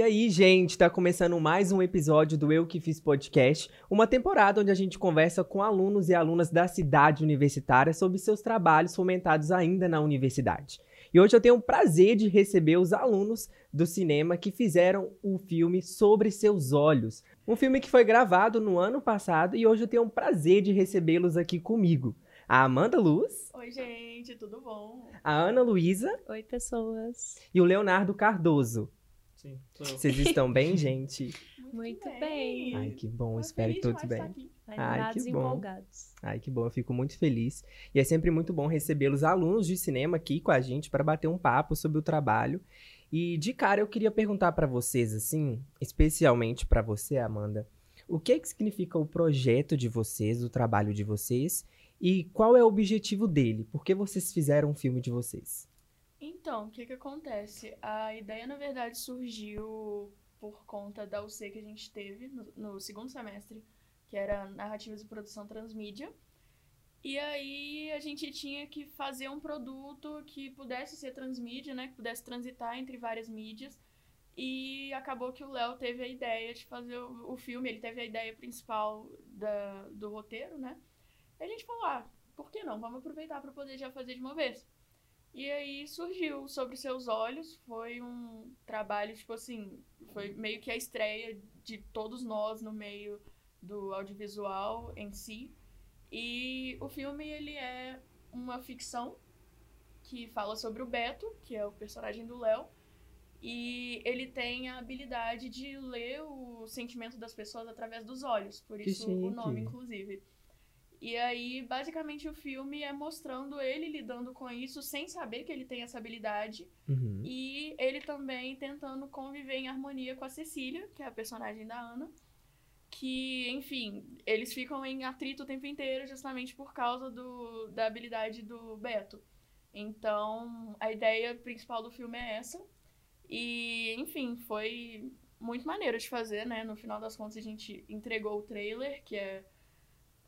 E aí, gente, tá começando mais um episódio do Eu Que Fiz Podcast, uma temporada onde a gente conversa com alunos e alunas da cidade universitária sobre seus trabalhos fomentados ainda na universidade. E hoje eu tenho o prazer de receber os alunos do cinema que fizeram o filme Sobre Seus Olhos, um filme que foi gravado no ano passado e hoje eu tenho o prazer de recebê-los aqui comigo. A Amanda Luz. Oi, gente, tudo bom? A Ana Luísa. Oi, pessoas. E o Leonardo Cardoso. Sim, sou eu. Vocês estão bem, gente? Muito bem. Ai, que bom, Tô espero que todos bem. Ai, que bom. Ai, que bom, eu fico muito feliz. E é sempre muito bom receber os alunos de cinema aqui com a gente para bater um papo sobre o trabalho. E de cara eu queria perguntar para vocês assim, especialmente para você, Amanda, o que que significa o projeto de vocês, o trabalho de vocês e qual é o objetivo dele? Por que vocês fizeram um filme de vocês? Então, o que que acontece? A ideia, na verdade, surgiu por conta da UC que a gente teve no, no segundo semestre, que era Narrativas e Produção Transmídia. E aí a gente tinha que fazer um produto que pudesse ser transmídia, né? Que pudesse transitar entre várias mídias. E acabou que o Léo teve a ideia de fazer o, o filme, ele teve a ideia principal da, do roteiro, né? E a gente falou, ah, por que não? Vamos aproveitar para poder já fazer de uma vez. E aí surgiu Sobre Seus Olhos, foi um trabalho, tipo assim, foi meio que a estreia de todos nós no meio do audiovisual em si. E o filme, ele é uma ficção que fala sobre o Beto, que é o personagem do Léo, e ele tem a habilidade de ler o sentimento das pessoas através dos olhos, por isso o nome, inclusive. E aí, basicamente, o filme é mostrando ele lidando com isso sem saber que ele tem essa habilidade. Uhum. E ele também tentando conviver em harmonia com a Cecília, que é a personagem da Ana. Que, enfim, eles ficam em atrito o tempo inteiro justamente por causa do, da habilidade do Beto. Então, a ideia principal do filme é essa. E, enfim, foi muito maneiro de fazer, né? No final das contas, a gente entregou o trailer, que é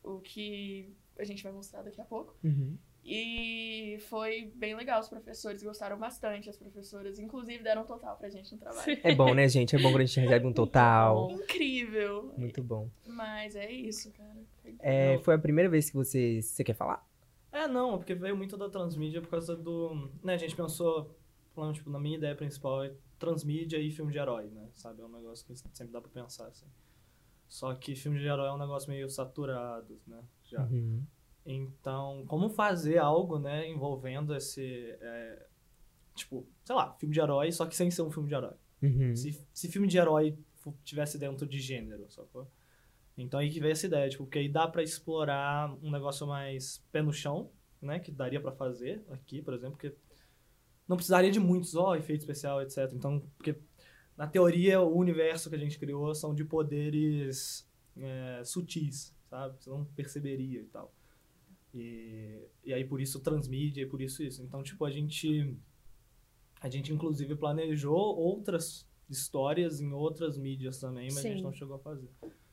o que a gente vai mostrar daqui a pouco. Uhum. E foi bem legal, os professores gostaram bastante, as professoras, inclusive, deram total pra gente no trabalho. É bom, né, gente? É bom quando a gente recebe um total. Incrível! Muito bom. Mas é isso, cara. Foi- É, foi a primeira vez que você, você quer falar? É, não, porque veio muito da transmídia por causa do. Né, a gente pensou, falando, tipo, na minha ideia principal é transmídia e filme de herói, né? Sabe? É um negócio que sempre dá pra pensar, assim. Só que filme de herói é um negócio meio saturado, né? Já. Uhum. Então, como fazer algo, né, envolvendo esse. é, tipo, sei lá, filme de herói, só que sem ser um filme de herói. Uhum. Se, se filme de herói tivesse dentro de gênero, sacou? Então aí que veio essa ideia, tipo, porque aí dá pra explorar um negócio mais pé no chão, né? Que daria pra fazer aqui, por exemplo, porque não precisaria de muitos, ó, efeito especial, etc. Então, porque na teoria o universo que a gente criou são de poderes é, sutis, sabe? Você não perceberia e tal. E, e aí por isso transmídia e por isso isso. Então, tipo, a gente a gente inclusive planejou outras histórias em outras mídias também, mas a gente Sim. não chegou a fazer.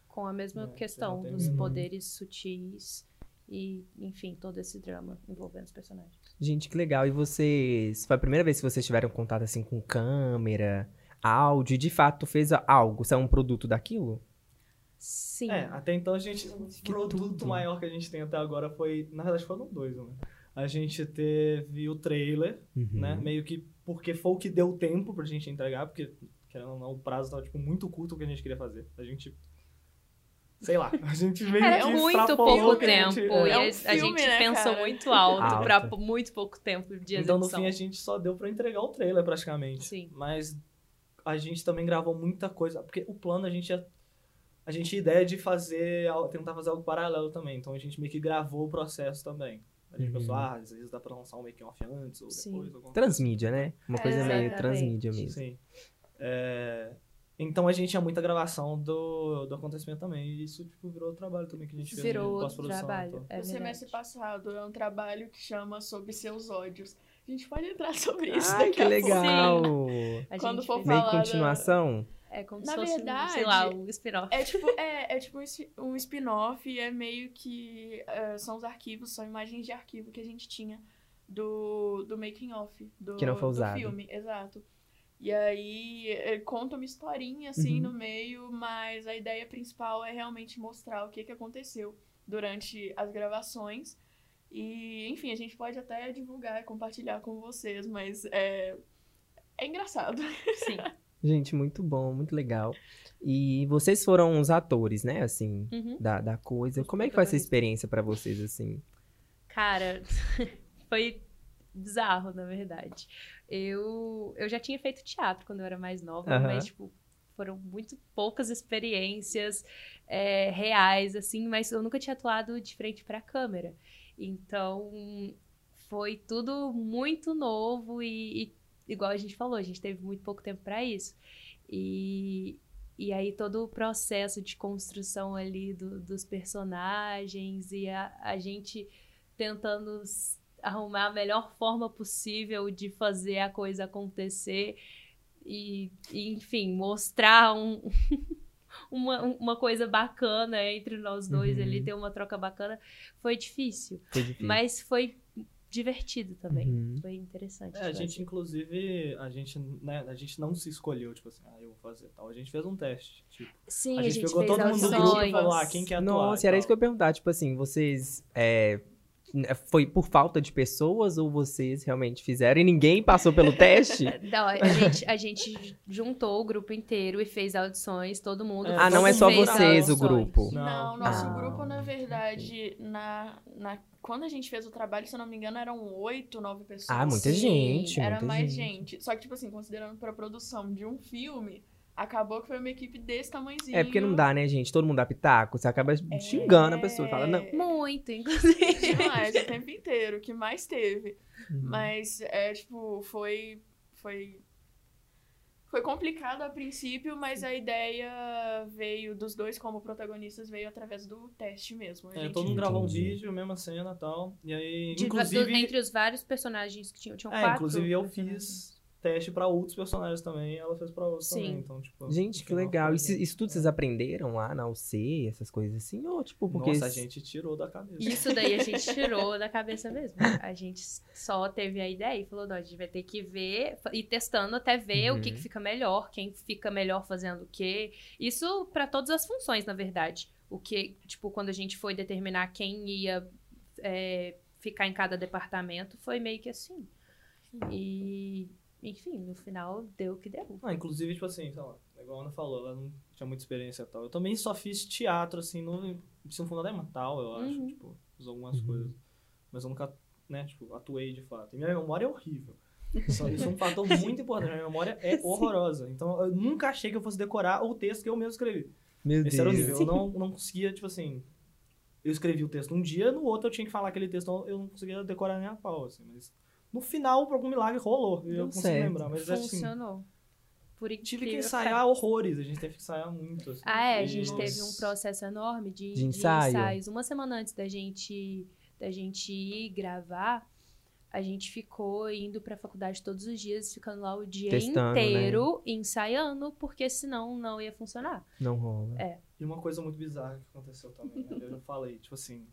Com a mesma É, questão dos mesmo- poderes sutis e, enfim, todo esse drama envolvendo os personagens. Gente, que legal. E vocês. Foi a primeira vez que vocês tiveram contato assim com câmera, áudio, de fato fez algo? Isso é um produto daquilo? Sim. É, até então a gente. O Que produto tudo. maior que a gente tem até agora foi. Na verdade foram dois, né? A gente teve o trailer, Uhum. né? Meio que porque foi o que deu tempo pra gente entregar, porque querendo ou não, o prazo tava tipo, muito curto o que a gente queria fazer. A gente. Sei lá, a gente meio Era que muito pouco tempo. gente- e é. É um a- a filme, gente né, pensou cara? muito alto, Alto. pra muito pouco tempo de Então, no execução. fim, a gente só deu pra entregar o trailer, praticamente. Sim. Mas a gente também gravou muita coisa. Porque o plano, a gente ia... A gente tinha ideia de fazer... Tentar fazer algo paralelo também. Então, a gente meio que gravou o processo também. A gente Uhum. pensou, ah, às vezes dá pra lançar um making-off antes ou Sim. depois. alguma coisa Transmídia, né? Uma É, coisa meio transmídia assim. mesmo. Sim. É, Então, a gente tinha muita gravação do, do acontecimento também. E isso, tipo, virou trabalho também que a gente fez Virou outro pós-produção. trabalho. então. É o semestre passado é um trabalho que chama Sobre Seus Ódios. A gente pode entrar sobre isso Ai, daqui que a legal! Quando for Meio falar da- continuação? É como Na se fosse, um, verdade, sei lá, um spin-off. É tipo, é, é tipo um spi- um spin-off e é meio que é, são os arquivos, são imagens de arquivo que a gente tinha do, do making off do, Que não foi do usado. filme, exato. E aí ele conta uma historinha assim Uhum. no meio, mas a ideia principal é realmente mostrar o que, que aconteceu durante as gravações. E, enfim, a gente pode até divulgar e compartilhar com vocês, mas é, é engraçado. Sim. Gente, muito bom, muito legal. E vocês foram os atores, né, assim, Uhum. da, da coisa. Como é que foi essa experiência pra vocês, assim? Cara, foi bizarro, na verdade. Eu, eu já tinha feito teatro quando eu era mais nova, Aham. mas, tipo, foram muito poucas experiências é, reais, assim, mas eu nunca tinha atuado de frente pra câmera. Então, foi tudo muito novo e, e, igual a gente falou, a gente teve muito pouco tempo pra isso. E, e aí todo o processo de construção ali do- dos personagens e a, a gente tentando arrumar a melhor forma possível de fazer a coisa acontecer e, e, enfim, mostrar um, uma, uma coisa bacana entre nós dois Uhum. ali, ter uma troca bacana, foi difícil, Foi difícil. mas foi divertido também. Uhum. Foi interessante. É, a de gente, inclusive, a gente, né, a gente não se escolheu, tipo assim, ah, eu vou fazer tal. A gente fez um teste. Tipo, Sim, a, a gente, gente, pegou fez todo mundo do grupo e falou, ah, quem quer atuar? Nossa, era tal. isso que eu ia perguntar. Tipo assim, vocês. é, foi por falta de pessoas ou vocês realmente fizeram e ninguém passou pelo teste? Não, a gente, a gente juntou o grupo inteiro e fez audições, todo mundo. É, ah, não é só vocês o grupo. Não. Não, nosso Ah, grupo, na verdade, na, na, quando a gente fez o trabalho, se eu não me engano, eram oito, nove pessoas. Ah, muita Sim, gente. Era muita mais gente. gente. Só que, tipo assim, considerando pra produção de um filme, acabou que foi uma equipe desse tamanhozinho. É porque não dá, né, gente? Todo mundo dá pitaco. Você acaba xingando a pessoa. Fala, não. Muito, inclusive. Demais, o tempo inteiro, o que mais teve. Uhum. Mas, é, tipo, foi. Foi. Foi complicado a princípio, mas a ideia veio dos dois como protagonistas, veio através do teste mesmo. A É, todo mundo gravou um vídeo, mesma cena e tal. E aí, De- inclusive... entre os vários personagens que tinham, tinham é, quatro. inclusive eu fiz teste pra outros personagens também, e ela fez pra outros Sim. também. Então, tipo, Gente, que final legal. Isso, isso tudo vocês aprenderam lá na UC, essas coisas assim? Ou, tipo, porque. Nossa, a gente tirou da cabeça. Isso daí a gente tirou da cabeça mesmo. A gente só teve a ideia e falou, não, a gente vai ter que ver, ir testando até ver o que, Uhum. que fica melhor, quem fica melhor fazendo o quê. Isso pra todas as funções, na verdade. O que, tipo, quando a gente foi determinar quem ia é, ficar em cada departamento, foi meio que assim. E, enfim, no final deu o que deu. Ah, inclusive, tipo assim, sei lá, igual a Ana falou, ela não tinha muita experiência e tal. Eu também só fiz teatro, assim, no ensino fundamental, eu acho, Uhum. tipo, fiz algumas Uhum. coisas. Mas eu nunca, né, tipo, atuei de fato. E minha memória é horrível. Isso, isso é um fator muito importante, minha memória é horrorosa. Então, eu nunca achei que eu fosse decorar o texto que eu mesmo escrevi. Meu Esse era o Deus. nível. Eu não, não conseguia, tipo assim. Eu escrevi o texto um dia, no outro eu tinha que falar aquele texto, então eu não conseguia decorar nem a pau, assim. Mas no final, por algum milagre, rolou. E eu Deu consigo certo. lembrar. Mas assim, Funcionou. Por tive que ensaiar horrores. A gente teve que ensaiar muito. Assim. Ah, é, a gente teve um processo enorme de, De de ensaio. ensaios. Uma semana antes da gente, da gente ir gravar, a gente ficou indo pra faculdade todos os dias, ficando lá o dia Testando, né? inteiro ensaiando, porque senão não ia funcionar. Não rola. É. E uma coisa muito bizarra que aconteceu também, né? eu já falei, tipo assim,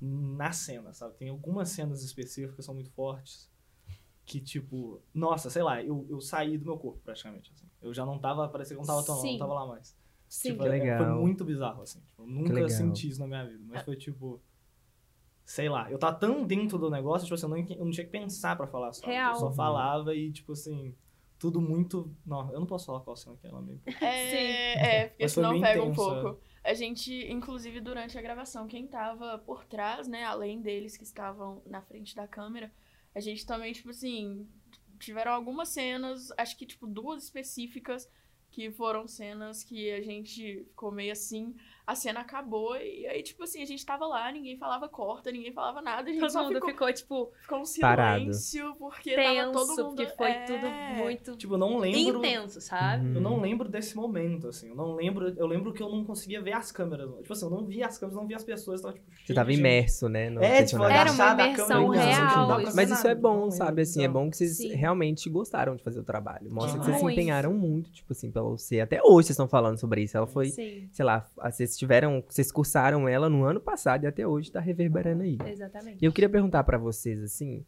na cena, sabe? Tem algumas cenas específicas que são muito fortes, que tipo, nossa, sei lá, eu, eu saí do meu corpo praticamente, assim. Eu já não tava, parecia que eu não tava tão, Sim. não tava lá mais. Sim. Tipo, Que é- legal. Foi muito bizarro, assim. Tipo, eu nunca senti isso na minha vida, mas foi tipo, sei lá, eu tava tão dentro do negócio, tipo assim, eu não, eu não tinha que pensar pra falar só. Real. Eu só falava e, tipo assim, tudo muito... Não, eu não posso falar qual cena que é, ela meio... É, é porque senão pega um pouco. A gente, inclusive, durante a gravação, quem tava por trás, né, além deles que estavam na frente da câmera, a gente também, tipo assim, tiveram algumas cenas, acho que, tipo, duas específicas, que foram cenas que a gente ficou meio assim, a cena acabou e aí, tipo assim, a gente tava lá, ninguém falava corta, ninguém falava nada, a gente Todo só mundo ficou, ficou, tipo, ficou um Parado. silêncio, porque tava todo tenso, mundo... porque foi é, tudo muito Tipo, eu não lembro... intenso, sabe? Uhum. Eu não lembro desse momento, assim. Eu não lembro. Eu lembro que eu não conseguia ver as câmeras. Tipo assim, eu não via as câmeras, não via as pessoas. Tava, tipo, Você tava imerso, né? no É, tipo. Era uma a imersão câmera olhando, assim, real, ver Mas isso é bom, sabe? Assim, é então. bom que vocês Sim. realmente gostaram de fazer o trabalho. Mostra que vocês se empenharam muito, tipo assim, pela UC. Até hoje vocês estão falando sobre isso. Ela foi, Sim, sei lá, vocês tiveram, vocês cursaram ela no ano passado e até hoje tá reverberando aí. exatamente. E eu queria perguntar pra vocês, assim,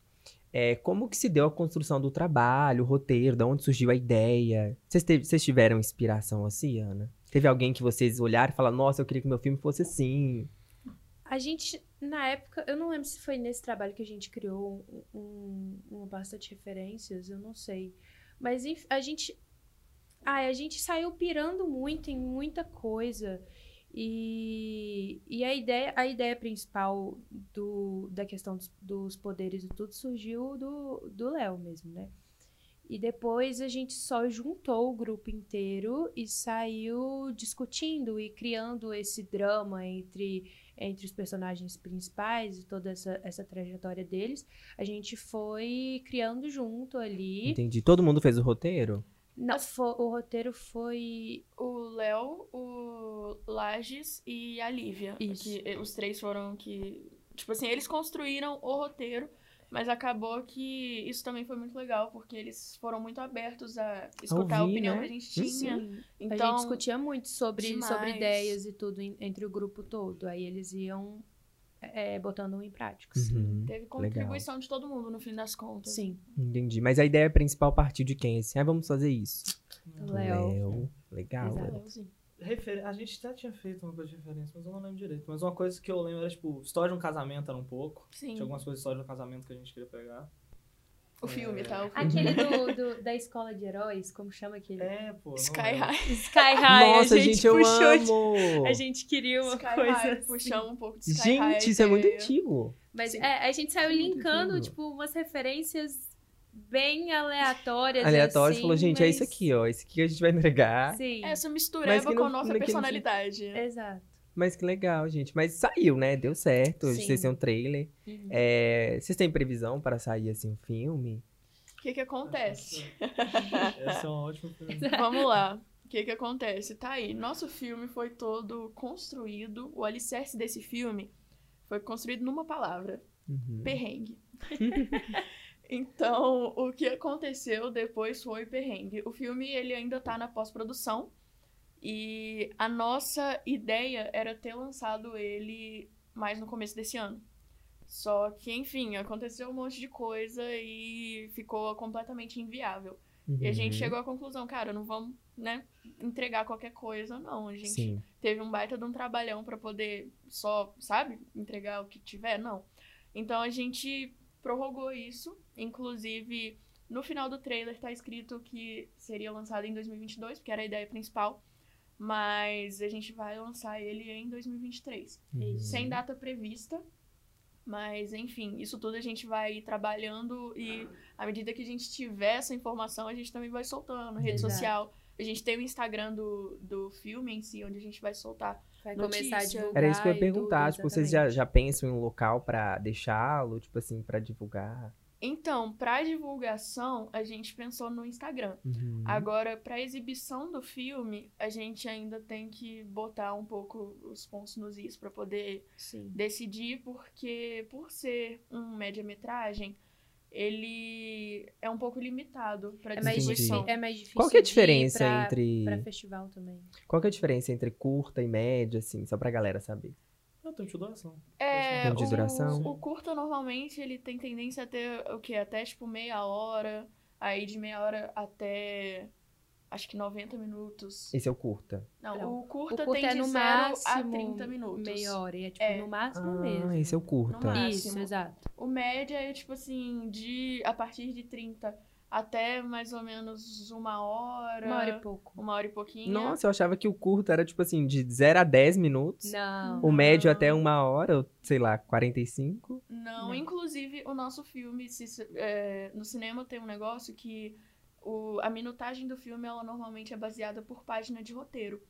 É, como que se deu a construção do trabalho, o roteiro, da onde surgiu a ideia? Vocês, teve- vocês tiveram inspiração assim, Ana? Teve alguém que vocês olharam e falaram, nossa, eu queria que meu filme fosse assim. A gente, na época, eu não lembro se foi nesse trabalho que a gente criou um, um- uma pasta de referências, eu não sei. Mas a gente. Ai, a gente saiu pirando muito em muita coisa. E, e a, ideia, a ideia principal do, da questão dos, dos poderes e tudo surgiu do Léo mesmo, né? E depois a gente só juntou o grupo inteiro e saiu discutindo e criando esse drama entre entre os personagens principais e toda essa, essa trajetória deles, a gente foi criando junto ali. Entendi. Todo mundo fez o roteiro? Não, fo- o roteiro foi. O Léo, o Lages e a Lívia. Isso. Que, eh, os três foram que. Tipo assim, eles construíram o roteiro, mas acabou que isso também foi muito legal, porque eles foram muito abertos a escutar a ouvir, opinião né? que a gente tinha. Sim, Então, a gente discutia muito sobre, demais. sobre ideias e tudo entre o grupo todo. Aí eles iam é, botando em prática. sim. Uhum. teve contribuição de todo mundo no fim das contas. Sim. Entendi. Mas a ideia principal partiu de quem? Assim, ah, vamos fazer isso. Léo. Léo. Legal. Léo. Refer... A gente até tinha feito uma coisa de referência, mas eu não lembro direito. Mas uma coisa que eu lembro era, tipo, história de um casamento era um pouco. Sim. Tinha algumas coisas de história de um casamento que a gente queria pegar. O filme, tá? O filme. Aquele do, do- da escola de heróis, como chama aquele? É, pô. Sky. High. Sky High. Nossa, a gente, gente, eu puxou de- amo! A gente queria uma Sky coisa High, assim. puxamos um pouco de Sky High. Gente, isso é muito antigo. Mas é, a gente saiu linkando, tipo, umas referências bem aleatórias. Aleatório, assim, falou, gente, é isso mas- aqui, ó. Esse aqui a gente vai entregar. Sim, Essa Mas mistureba que com a nossa personalidade. exato. Mas que legal, gente. Mas saiu, né? Deu certo. Sim. Vocês têm um trailer. Uhum. É, Vocês têm previsão para sair assim um filme? O que que acontece? Essa é uma ótima pergunta. Vamos lá. O que que acontece? Tá aí. Nosso filme foi todo construído. O alicerce desse filme foi construído numa palavra: Uhum. perrengue. então, o que aconteceu depois foi perrengue. O filme ele ainda tá na pós-produção e a nossa ideia era ter lançado ele mais no começo desse ano. Só que, enfim, aconteceu um monte de coisa e ficou completamente inviável. E a gente Uhum. chegou à conclusão, cara, não vamos, né, entregar qualquer coisa, não. A gente Sim. teve um baita de um trabalhão pra poder só, sabe, entregar o que tiver, não. Então a gente prorrogou isso, inclusive no final do trailer tá escrito que seria lançado em 2022, porque era a ideia principal, mas a gente vai lançar ele em 2023, Uhum. sem data prevista. Mas, enfim, isso tudo a gente vai trabalhando e à medida que a gente tiver essa informação, a gente também vai soltando. Rede Exato. social. A gente tem o Instagram do, do filme em si, onde a gente vai soltar. Vai Notícia. começar a divulgar. Era isso que eu ia perguntar. tudo, tipo, vocês já, já pensam em um local pra deixá-lo? Tipo assim, pra divulgar? Então, pra divulgação, a gente pensou no Instagram. Uhum. Agora, pra exibição do filme, a gente ainda tem que botar um pouco os pontos nos is pra poder Sim. decidir, porque por ser um média-metragem, ele é um pouco limitado pra É distribuição. é mais difícil. Qual que é a diferença pra, entre. Pra festival também. Qual que é a diferença entre curta e média, assim, só pra galera saber? Tem de duração. É, Tempo de duração? o, o curta normalmente ele tem tendência a ter o quê? Até tipo meia hora, aí de meia hora até acho que 90 minutos. Esse é o curta. Não, Não, o curta, o curta tem é de no 0 máximo a 30 minutos. meia hora. E é tipo É. no máximo Ah, mesmo. esse é o No curta. máximo. Isso, exato. O média é tipo assim, de a partir de 30 até mais ou menos uma hora. Uma hora e pouco. Uma hora e pouquinho. Nossa, eu achava que o curta era, tipo assim, de 0 a 10 minutos. Não. O médio Não. até uma hora, ou sei lá, 45. Não, Não. inclusive o nosso filme, se- é, no cinema tem um negócio que o- a minutagem do filme, ela normalmente é baseada por página de roteiro.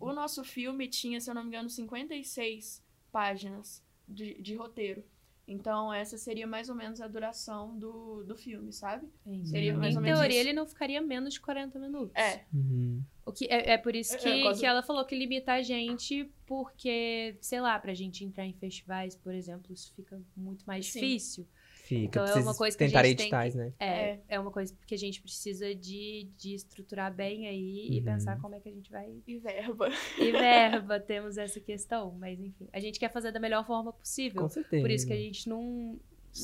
O nosso filme tinha, se eu não me engano, 56 páginas de, de roteiro. Então, essa seria mais ou menos a duração do, do filme, sabe? Seria mais em ou menos teoria, isso. ele não ficaria menos de 40 minutos. É, Uhum. O que é, é por isso É, que, é, quase- que ela falou que limita a gente, porque, sei lá, pra gente entrar em festivais, por exemplo, isso fica muito mais Sim. difícil. Fica, Então, é uma coisa que a gente tem editais, que- né? É, É. é. uma coisa que a gente precisa de, de estruturar bem aí e Uhum. pensar como é que a gente vai. e verba. E verba, temos essa questão. Mas enfim, a gente quer fazer da melhor forma possível. Com certeza. Por isso que a gente não,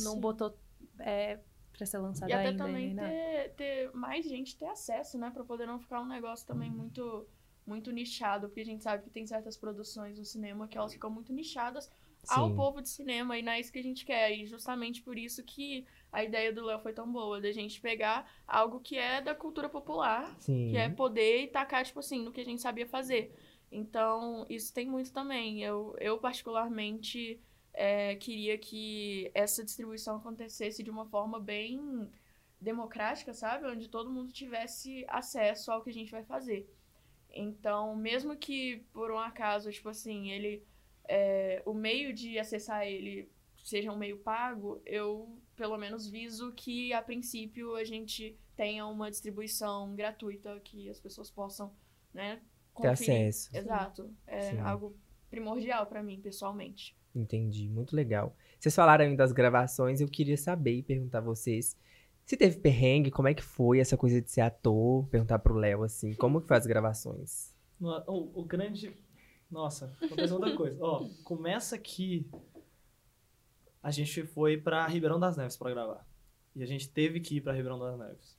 não Sim. botou é, pra ser lançado E até ainda. também ter, ter mais gente ter acesso, né? Pra poder não ficar um negócio Uhum. também muito, muito nichado. Porque a gente sabe que tem certas produções no cinema que elas ficam muito nichadas ao Sim. povo de cinema. E não é isso que a gente quer. E justamente por isso que a ideia do Léo foi tão boa. Da gente pegar algo que é da cultura popular Sim. que é poder e tacar, tipo assim, no que a gente sabia fazer. Então, isso tem muito também. Eu, eu particularmente, é, queria que essa distribuição acontecesse de uma forma bem democrática, sabe? Onde todo mundo tivesse acesso ao que a gente vai fazer. Então, mesmo que por um acaso, tipo assim, ele. É, o meio de acessar ele seja um meio pago, eu pelo menos viso que a princípio a gente tenha uma distribuição gratuita que as pessoas possam, né, Ter conferir. acesso. Exato. É Sim. algo primordial pra mim, pessoalmente. Entendi, muito legal. Vocês falaram aí das gravações, eu queria saber e perguntar a vocês se teve perrengue, como é que foi essa coisa de ser ator, perguntar pro Léo assim, como que faz as gravações? O, o grande. Nossa, aconteceu outra coisa. Ó, começa que a gente foi pra Ribeirão das Neves pra gravar. E a gente teve que ir pra Ribeirão das Neves.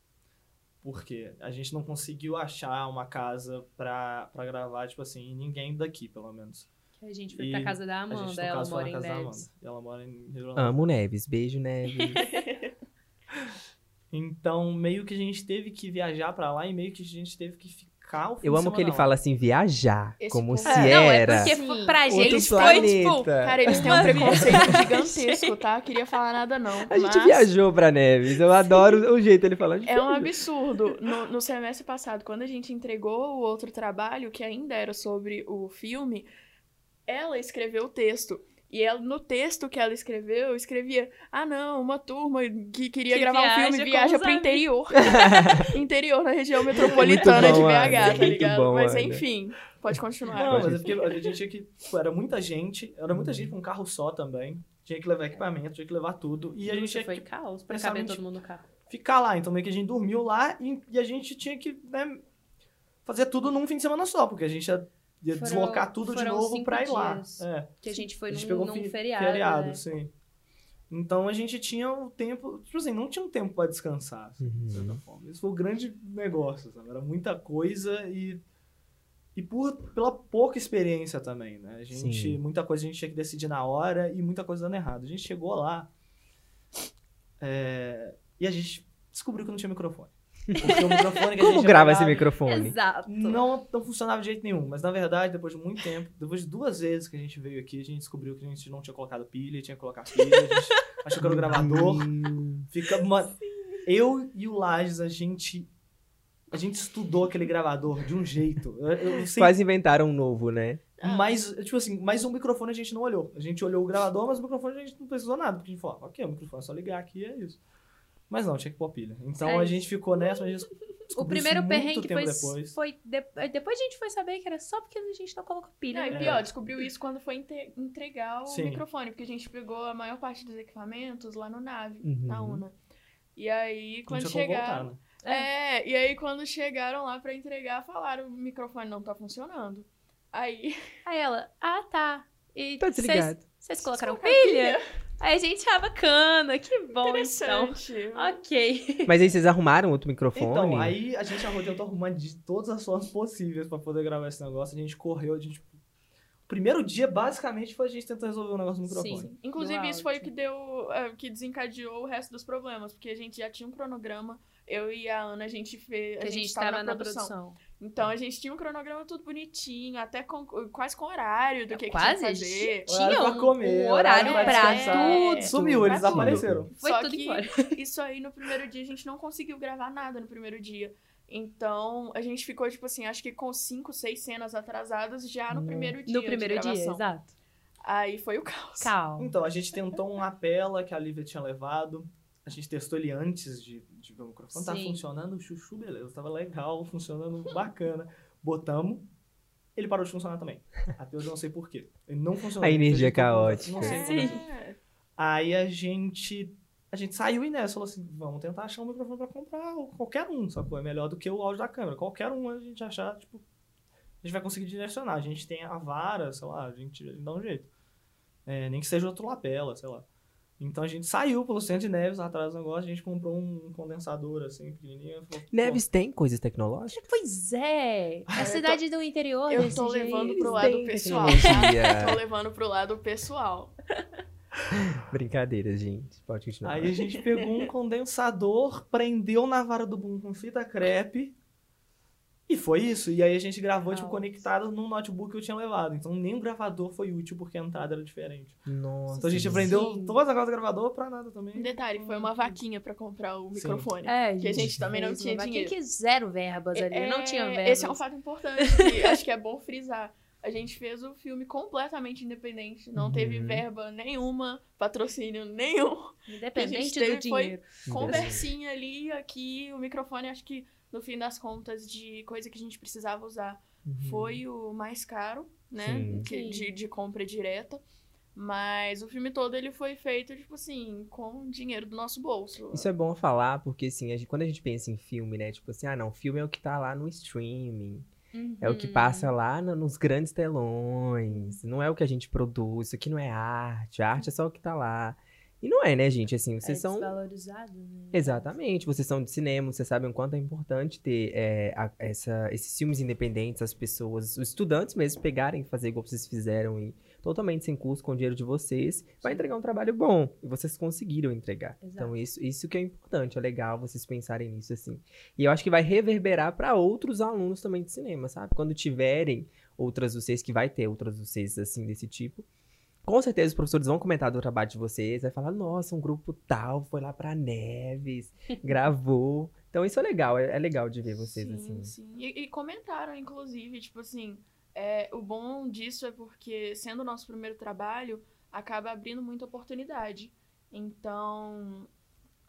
Por quê? A gente não conseguiu achar uma casa pra, pra gravar, tipo assim, ninguém daqui, pelo menos. Que A gente foi E pra casa da a gente, Amanda, ela caso, mora em casa da Neves. Amanda. E ela mora em Ribeirão das Amo Neves, beijo Neves. Então, meio que a gente teve que viajar pra lá e meio que a gente teve que ficar o fim Eu de amo que ele fala assim, viajar, Esse como povo- se É, Não, é era. porque Sim. pra Outro gente foi, planeta. tipo... Cara, eles têm um preconceito gigantesco, tá? Queria falar nada não. A gente mas viajou pra Neves, eu adoro o jeito ele falando. É um absurdo. No, no semestre passado, quando a gente entregou o outro trabalho, que ainda era sobre o filme, ela escreveu o texto. E ela, no texto que ela escreveu, escrevia: Ah, não, uma turma que queria Que gravar um filme viaja pro amigos." interior. interior, na região metropolitana Muito de bom, BH, Ana, tá ligado? bom, Mas Ana. enfim, pode continuar. Não, mas é porque a gente tinha que. tipo, era muita gente, era muita gente com um carro só também. Tinha que levar equipamento, tinha que levar tudo. E a gente tinha foi que caos pra caber todo mundo no carro. ficar lá. Então meio que a gente dormiu lá e, e a gente tinha que né, fazer tudo num fim de semana só, porque a gente ia, ia Foram- deslocar tudo de novo pra ir lá. É. Que a gente foi a gente num, pegou num fi- feriado, né? sim. Então a gente tinha o tempo, tipo assim, não tinha um tempo pra descansar, assim, de certa Uhum. forma. Isso foi o grande negócio, sabe? Era muita coisa e e por, pela pouca experiência também, né? A gente, Sim. muita coisa a gente tinha que decidir na hora e muita coisa dando errado. A gente chegou lá é, e a gente descobriu que não tinha microfone. Porque o microfone que a Como gente grava esse microfone? Exato. não, não funcionava de jeito nenhum. Mas na verdade, depois de muito tempo, depois de duas vezes que a gente veio aqui, a gente descobriu que a gente não tinha colocado pilha, tinha que colocar pilha, a gente achou que era o gravador. Fica uma... Eu e o Lages, a gente. A gente estudou aquele gravador de um jeito. Eu, eu sei. Quase inventaram um novo, né? Mas, tipo assim, mas o microfone a gente não olhou. A gente olhou o gravador, mas o microfone a gente não precisou nada. Porque a gente falou, ah, ok, o microfone é só ligar aqui e é isso. Mas não, tinha que pôr pilha. Então É a gente ficou nessa, mas a gente O descobriu primeiro isso muito perrengue tempo foi, depois. foi de- depois a gente foi saber que era só porque a gente não colocou pilha. Não, e né? pior, descobriu isso quando foi entregar o Sim. microfone, porque a gente pegou a maior parte dos equipamentos lá no nave, Uhum. na UNA. E aí, quando como voltar, chegaram. né? É, e aí quando chegaram lá pra entregar, falaram: o microfone não tá funcionando. Aí. Aí ela, ah, tá. E Tá vocês- desligado. Vocês colocaram colocaram pilha? Aí a gente, ah, bacana, que bom, então. Interessante. Ok. Mas aí vocês arrumaram outro microfone? Então, aí a gente arrumou, tentou arrumar de todas as formas possíveis pra poder gravar esse negócio. A gente correu, a gente. O primeiro dia, basicamente, foi a gente tentar resolver o negócio do microfone. Sim. Inclusive, isso foi o que deu. é, que desencadeou o resto dos problemas, porque a gente já tinha um cronograma. Eu e a Ana, a gente fez. Que A, gente estava na, produção. Então a gente tinha um cronograma tudo bonitinho, até com, quase com horário do que, que tinha que Quase fazer. tinha Horário pra um, comer, um horário pra pra descansar. tudo. Sumiu, eles desapareceram. Foi Só tudo que- embora. Isso aí no primeiro dia a gente não conseguiu gravar nada no primeiro dia. Então a gente ficou, tipo assim, acho que com cinco, seis cenas atrasadas já no primeiro dia. No de primeiro dia, exato. Aí foi o caos. Calma. Então, a gente tentou um lapela que a Lívia tinha levado. A gente testou ele antes de, de ver o microfone. Tava Sim. funcionando, chuchu, beleza. Tava legal, funcionando bacana. Botamos. Ele parou de funcionar também. Até hoje eu não sei porquê. Ele não funcionou. A energia mundo. caótica. Não sei. É. Aí a gente. A gente saiu e nessa falou assim: vamos tentar achar um microfone pra comprar qualquer um, sacou? É melhor do que o áudio da câmera. Qualquer um a gente achar, tipo, a gente vai conseguir direcionar. A gente tem a vara, sei lá, a gente, a gente dá um jeito. É, nem que seja outro lapela, sei lá. Então a gente saiu pelo centro de Neves atrás do negócio, a gente comprou um condensador assim, pequenininho. Falou, Neves tem coisas tecnológicas? Pois é! A eu cidade do interior Eu desse tô jeito. levando pro lado pessoal? Tô levando pro lado pessoal. Brincadeira, gente. Pode continuar. Aí a gente pegou um condensador, prendeu na vara do boom com fita crepe. E foi isso. E aí a gente gravou, tipo, Nossa. conectado num notebook que eu tinha levado. Então nem o gravador foi útil porque a entrada era diferente. Nossa. Então a gente aprendeu Sim. todas as coisas do gravador pra nada também. Um detalhe, foi uma vaquinha pra comprar o Sim. microfone. É, Que a gente também não tinha dinheiro. Quem que zero verbas ali? não tinha verbas. Esse é um fato importante que acho que é bom frisar. A gente fez o filme completamente independente, não teve Uhum. verba nenhuma, patrocínio nenhum. Independente teve do foi- dinheiro. Conversinha ali, aqui, o microfone, acho que no fim das contas, de coisa que a gente precisava usar, Uhum. foi o mais caro, né? Sim. Que- de, de compra direta. Mas o filme todo ele foi feito, tipo assim, com dinheiro do nosso bolso. Isso é bom falar, porque assim, a gente- quando a gente pensa em filme, né? Tipo assim, ah, não, filme é o que tá lá no streaming. É o que Uhum. passa lá no- nos grandes telões. Não é o que a gente produz. Isso aqui não é arte. A arte é só o que tá lá. E não é, né, gente? Assim, vocês é são. desvalorizado, né? Exatamente, vocês são de cinema, vocês sabem o quanto é importante ter é, a- essa- esses filmes independentes, as pessoas, os estudantes mesmo pegarem, fazer igual vocês fizeram e totalmente sem custo, com o dinheiro de vocês, vai entregar um trabalho bom. E vocês conseguiram entregar. Exato. Então, isso, isso que é importante, é legal vocês pensarem nisso assim. E eu acho que vai reverberar para outros alunos também de cinema, sabe? Quando tiverem outras vocês, que vai ter outras vocês assim desse tipo. Com certeza os professores vão comentar do trabalho de vocês, vai falar, nossa, um grupo tal foi lá pra Neves, gravou. Então isso é legal, é, é legal de ver vocês sim, assim. Sim, e, e comentaram, inclusive, tipo assim, é, o bom disso é porque, sendo o nosso primeiro trabalho, acaba abrindo muita oportunidade. Então,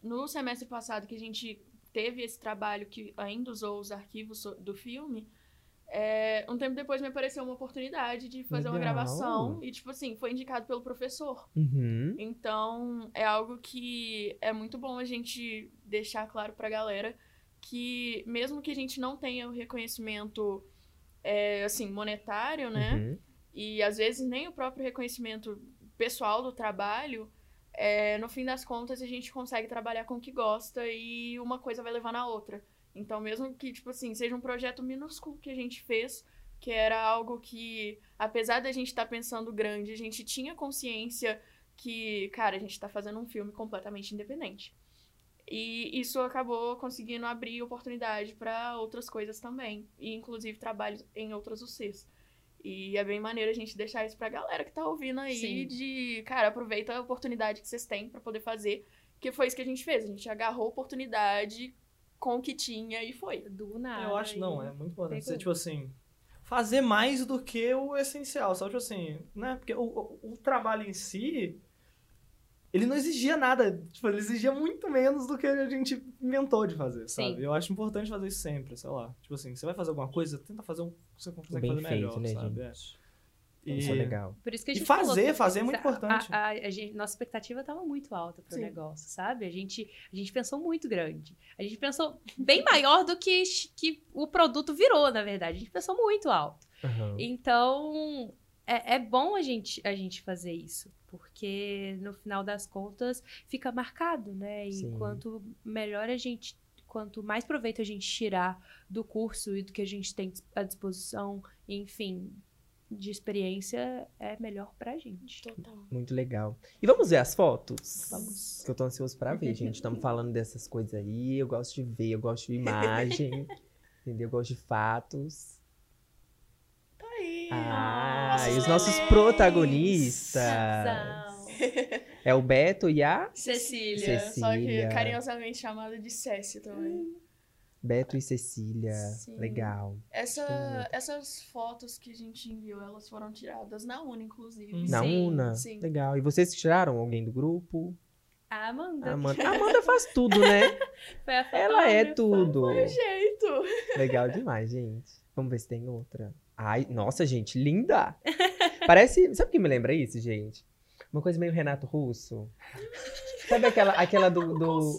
no semestre passado que a gente teve esse trabalho que ainda usou os arquivos do filme, é, um tempo depois me apareceu uma oportunidade de fazer uma Legal. gravação e, tipo assim, foi indicado pelo professor. Uhum. Então, é algo que é muito bom a gente deixar claro pra galera que, mesmo que a gente não tenha o reconhecimento, é, assim, monetário, né? uhum. E às vezes nem o próprio reconhecimento pessoal do trabalho, é, no fim das contas a gente consegue trabalhar com o que gosta e uma coisa vai levar na outra. Então, mesmo que, tipo assim, seja um projeto minúsculo que a gente fez, que era algo que, apesar da gente estar pensando grande, a gente tinha consciência que, cara, a gente tá fazendo um filme completamente independente. E isso acabou conseguindo abrir oportunidade para outras coisas também, e inclusive trabalhos em outras UCs. E é bem maneiro a gente deixar isso pra galera que tá ouvindo aí Sim. de, cara, aproveita a oportunidade que vocês têm pra poder fazer, que foi isso que a gente fez. A gente agarrou a oportunidade com o que tinha e foi. Do nada. Eu acho, e- não, é muito importante. Você, pegou. tipo assim, fazer mais do que o essencial, sabe? Tipo assim, né? Porque o, o, o trabalho em si, ele não exigia nada. Tipo, ele exigia muito menos do que a gente inventou de fazer, sabe? Sim. Eu acho importante fazer isso sempre, sei lá. Tipo assim, você vai fazer alguma coisa, tenta fazer um que você consegue Bem fazer feito, melhor, né, sabe? É. E, Isso é legal. Por isso que a E gente fazer, falou, fazer é muito a- importante. A, a- a gente- nossa expectativa estava muito alta pro Sim. negócio, sabe? A gente, a gente pensou muito grande. A gente pensou bem maior do que, que o produto virou, na verdade. A gente pensou muito alto. Aham. Então, é, é bom a gente, a gente fazer isso. Porque, no final das contas, fica marcado, né? E Sim. quanto melhor a gente... Quanto mais proveito a gente tirar do curso e do que a gente tem à disposição, enfim, de experiência, é melhor pra gente. Total. Muito legal. E vamos ver as fotos? Vamos. Que eu tô ansioso pra ver, gente. Estamos falando dessas coisas aí. Eu gosto de ver, eu gosto de imagem. entendeu? Eu gosto de fatos. Tá aí. Ah, Nossos e os nossos protagonistas. É o Beto e a Cecília, só que Cecília. carinhosamente chamada de Cécia também. Beto e Cecília. Sim. Legal. Essa, essas fotos que a gente enviou, elas foram tiradas na UNA, inclusive. Hum. Na Sim, UNA? sim. Legal. E vocês tiraram alguém do grupo? A Amanda. A Amanda, a Amanda faz tudo, né? Foi a Ela é tudo. Foi o jeito. Legal demais, gente. Vamos ver se tem outra. Ai, nossa, gente, linda! Parece. Sabe o que me lembra isso, gente? Uma coisa meio Renato Russo. Sabe aquela, aquela do. do-.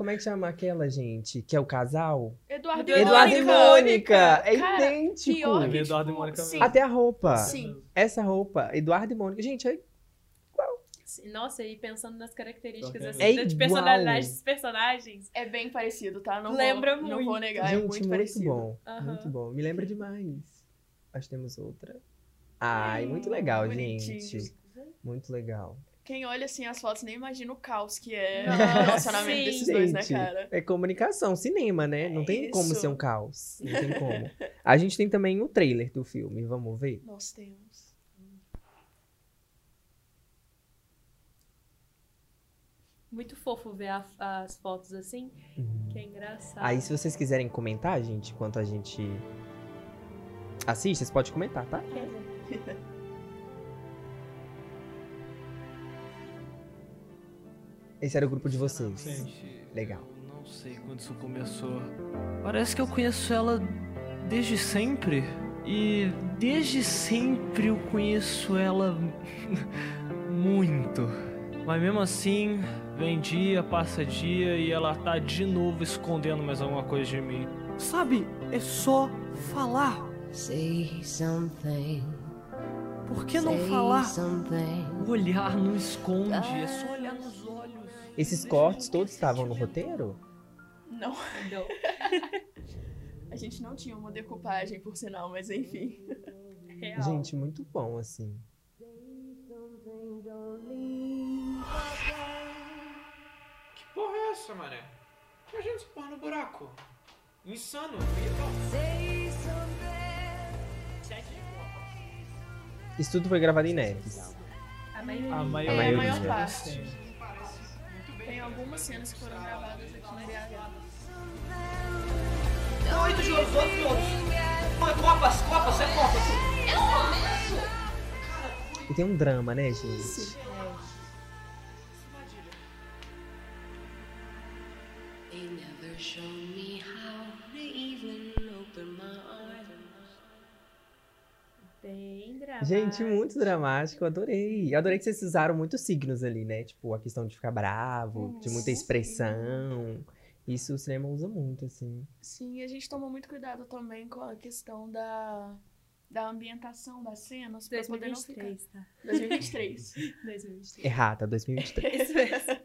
Como é que chama aquela, gente? Que é o casal? Eduardo, Eduardo e Mônica! É Cara, idêntico! pior que, Eduardo e Mônica sim. Até a roupa. Sim. Essa roupa, Eduardo e Mônica. Gente, é Nossa, e pensando nas características assim, É de personalidade dos personagens. É bem parecido, tá? Não Lembra vou, Não muito. vou negar, Gente, é muito, muito, parecido. bom. Aham. Muito bom. Me lembra demais. Acho que temos outra. Ai, muito legal, Bonitinho. gente. Muito legal. Quem olha assim as fotos nem imagina o caos que é o relacionamento sim. desses dois, né, cara? É comunicação, cinema, né? Não É tem como isso. ser um caos. Não tem como. A gente tem também o trailer do filme. Vamos ver? Nós temos. Muito fofo ver a- as fotos assim, que é engraçado. Aí, se vocês quiserem comentar, gente, enquanto a gente assiste, vocês podem comentar, tá? Esse era o grupo de vocês. Sinceramente, Legal. Eu não sei quando isso começou. Parece que eu conheço ela desde sempre. E desde sempre eu conheço ela muito. Mas mesmo assim, vem dia, passa dia e ela tá de novo escondendo mais alguma coisa de mim. Sabe, é só falar. Say something. Por que não falar? O olhar não esconde, é só olhar. Esses cortes todos estavam no roteiro? Não, Não. a gente não tinha uma decupagem, por sinal, mas enfim. Real. Gente, muito bom, assim. Que porra é essa, mané? Imagina essa porra no buraco. Insano. Isso tudo foi gravado em Neves. A maioria. A maioria, maioria. maior parte. Sim. Algumas cenas que foram gravadas aqui no BH. Oito de outros, todos. Copas, copas, é copas. E tem um drama, né, gente? They never showed me how Bem dramático. Gente, muito dramático, eu adorei. Eu adorei que vocês usaram muitos signos ali, né? Tipo, a questão de ficar bravo, de muita Sim. expressão. Isso o cinema usa muito, assim. Sim, e a gente tomou muito cuidado também com a questão da, da ambientação das cenas pra poder não ficar. 2023, tá? 2023. 2023. Errata, 2023. Isso mesmo.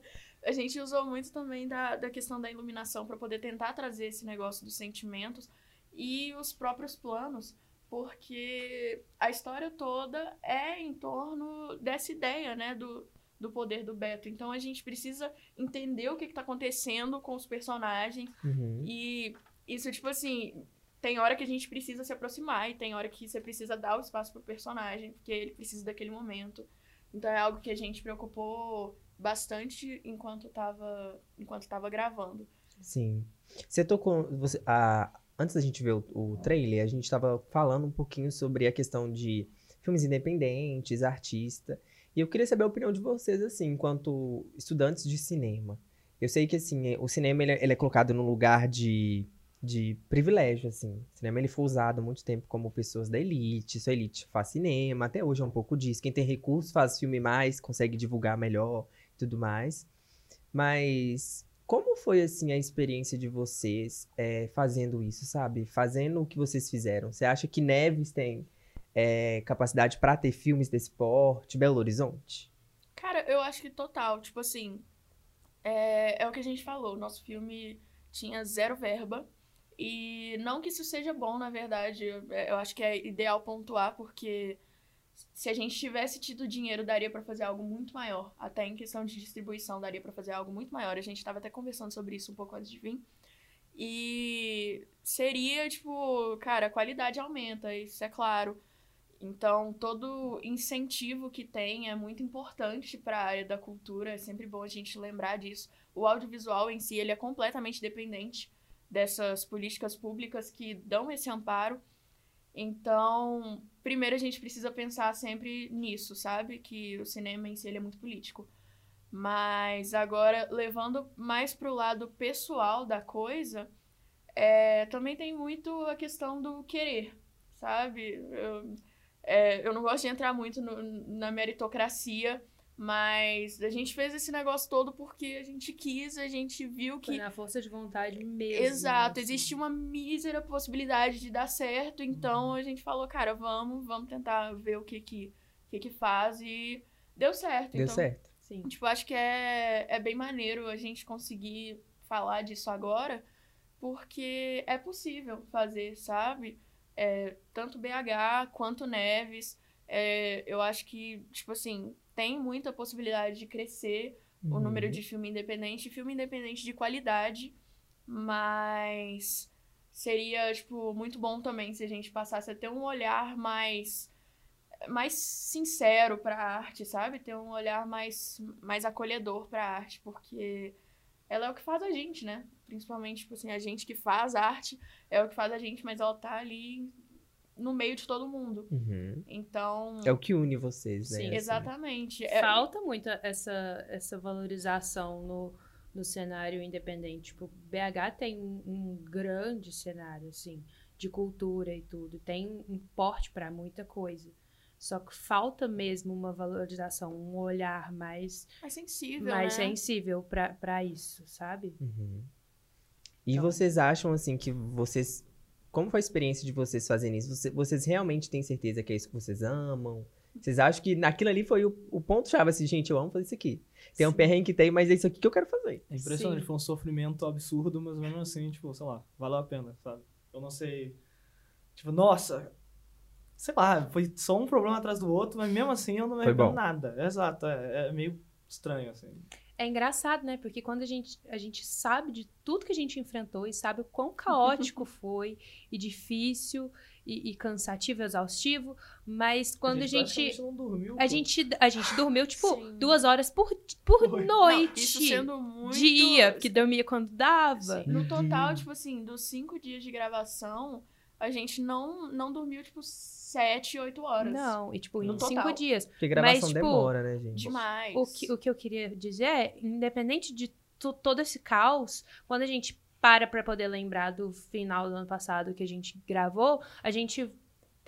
A gente usou muito também da, da questão da iluminação para poder tentar trazer esse negócio dos sentimentos e os próprios planos, porque a história toda é em torno dessa ideia, né, do, do poder do Beto. Então a gente precisa entender o que, está acontecendo com os personagens Uhum. e isso, tipo assim, tem hora que a gente precisa se aproximar e tem hora que você precisa dar o espaço pro personagem, porque ele precisa daquele momento. Então é algo que a gente preocupou bastante enquanto tava, enquanto tava gravando. Sim. Você tocou. Você, a, antes da gente ver o, o trailer, a gente tava falando um pouquinho sobre a questão de filmes independentes, artista. E eu queria saber a opinião de vocês, assim, enquanto estudantes de cinema. Eu sei que, assim, o cinema ele é, ele é colocado num lugar de, de privilégio, assim. O cinema ele foi usado há muito tempo como pessoas da elite. Só a elite faz cinema, até hoje é um pouco disso. Quem tem recursos faz filme mais, consegue divulgar melhor e tudo mais. Mas como foi, assim, a experiência de vocês é, fazendo isso, sabe? Fazendo o que vocês fizeram. Você acha que Neves tem é, capacidade pra ter filmes desse porte? Belo Horizonte? Cara, eu acho que total, tipo assim, é, é o que a gente falou, nosso filme tinha zero verba. E não que isso seja bom, na verdade, eu acho que é ideal pontuar, porque se a gente tivesse tido dinheiro, daria pra fazer algo muito maior. Até em questão de distribuição, daria pra fazer algo muito maior. A gente tava até conversando sobre isso um pouco antes de vir. E seria, tipo, cara, a qualidade aumenta, isso é claro. Então, todo incentivo que tem é muito importante para a área da cultura, é sempre bom a gente lembrar disso. O audiovisual em si, ele é completamente dependente dessas políticas públicas que dão esse amparo. Então, primeiro a gente precisa pensar sempre nisso, sabe? Que o cinema em si é muito político. Mas agora, levando mais pro lado pessoal da coisa, é, também tem muito a questão do querer, sabe? Eu, é, eu não gosto de entrar muito no- na meritocracia, mas a gente fez esse negócio todo porque a gente quis, a gente viu Foi que. na força de vontade mesmo. Exato, assim. existe uma mísera possibilidade de dar certo, então a gente falou, cara, vamos, vamos tentar ver o que que, que, que faz e deu certo. Deu então, certo? Sim. Tipo, acho que é, é bem maneiro a gente conseguir falar disso agora, porque é possível fazer, sabe? É, tanto BH quanto Neves. É, eu acho que, tipo assim, tem muita possibilidade de crescer o Uhum. número de filme independente, filme independente de qualidade, mas seria, tipo, muito bom também se a gente passasse a ter um olhar mais mais sincero pra arte, sabe? Ter um olhar mais mais acolhedor pra arte, porque ela é o que faz a gente, né? Principalmente, tipo assim, a gente que faz arte é o que faz a gente, mas ela tá ali no meio de todo mundo. Uhum. Então, É o que une vocês, né? Sim, assim. exatamente. É- Falta muito essa, essa valorização no, no cenário independente. Tipo, BH tem um, um grande cenário, assim, de cultura e tudo. Tem um porte para muita coisa. Só que falta mesmo uma valorização, um olhar mais, mais sensível, mais né? sensível para isso, sabe? Uhum. E Então- vocês acham, assim, que vocês. Como foi a experiência de vocês fazendo isso? Você- vocês realmente têm certeza que é isso que vocês amam? Vocês acham que naquilo ali foi o, o ponto-chave, assim, gente, eu amo fazer isso aqui. Tem um Sim. perrengue que tem, mas é isso aqui que eu quero fazer. É impressionante, Sim. foi um sofrimento absurdo, mas mesmo assim, tipo, sei lá, valeu a pena, sabe? Eu não sei. Tipo, nossa, sei lá, foi só um problema atrás do outro, mas mesmo assim eu não me arrependo nada. Exato, é, é meio estranho, assim. É engraçado, né? Porque quando a gente, a gente sabe de tudo que a gente enfrentou e sabe o quão caótico foi e difícil e, e cansativo, exaustivo, mas quando a gente. praticamente não dormiu. A pô. gente, a gente dormiu, tipo, Sim. duas horas por, por Foi. Não, noite. isso sendo muito... Dia, porque dormia quando dava. Sim, No total, Uhum. tipo assim, dos cinco dias de gravação, a gente não, não dormiu, tipo, sete, oito horas. Não, e tipo, em No cinco total. dias. Porque gravação tipo, demora, né, gente? Demais. O que, o que eu queria dizer é, independente de to- todo esse caos, quando a gente para pra poder lembrar do final do ano passado que a gente gravou, a gente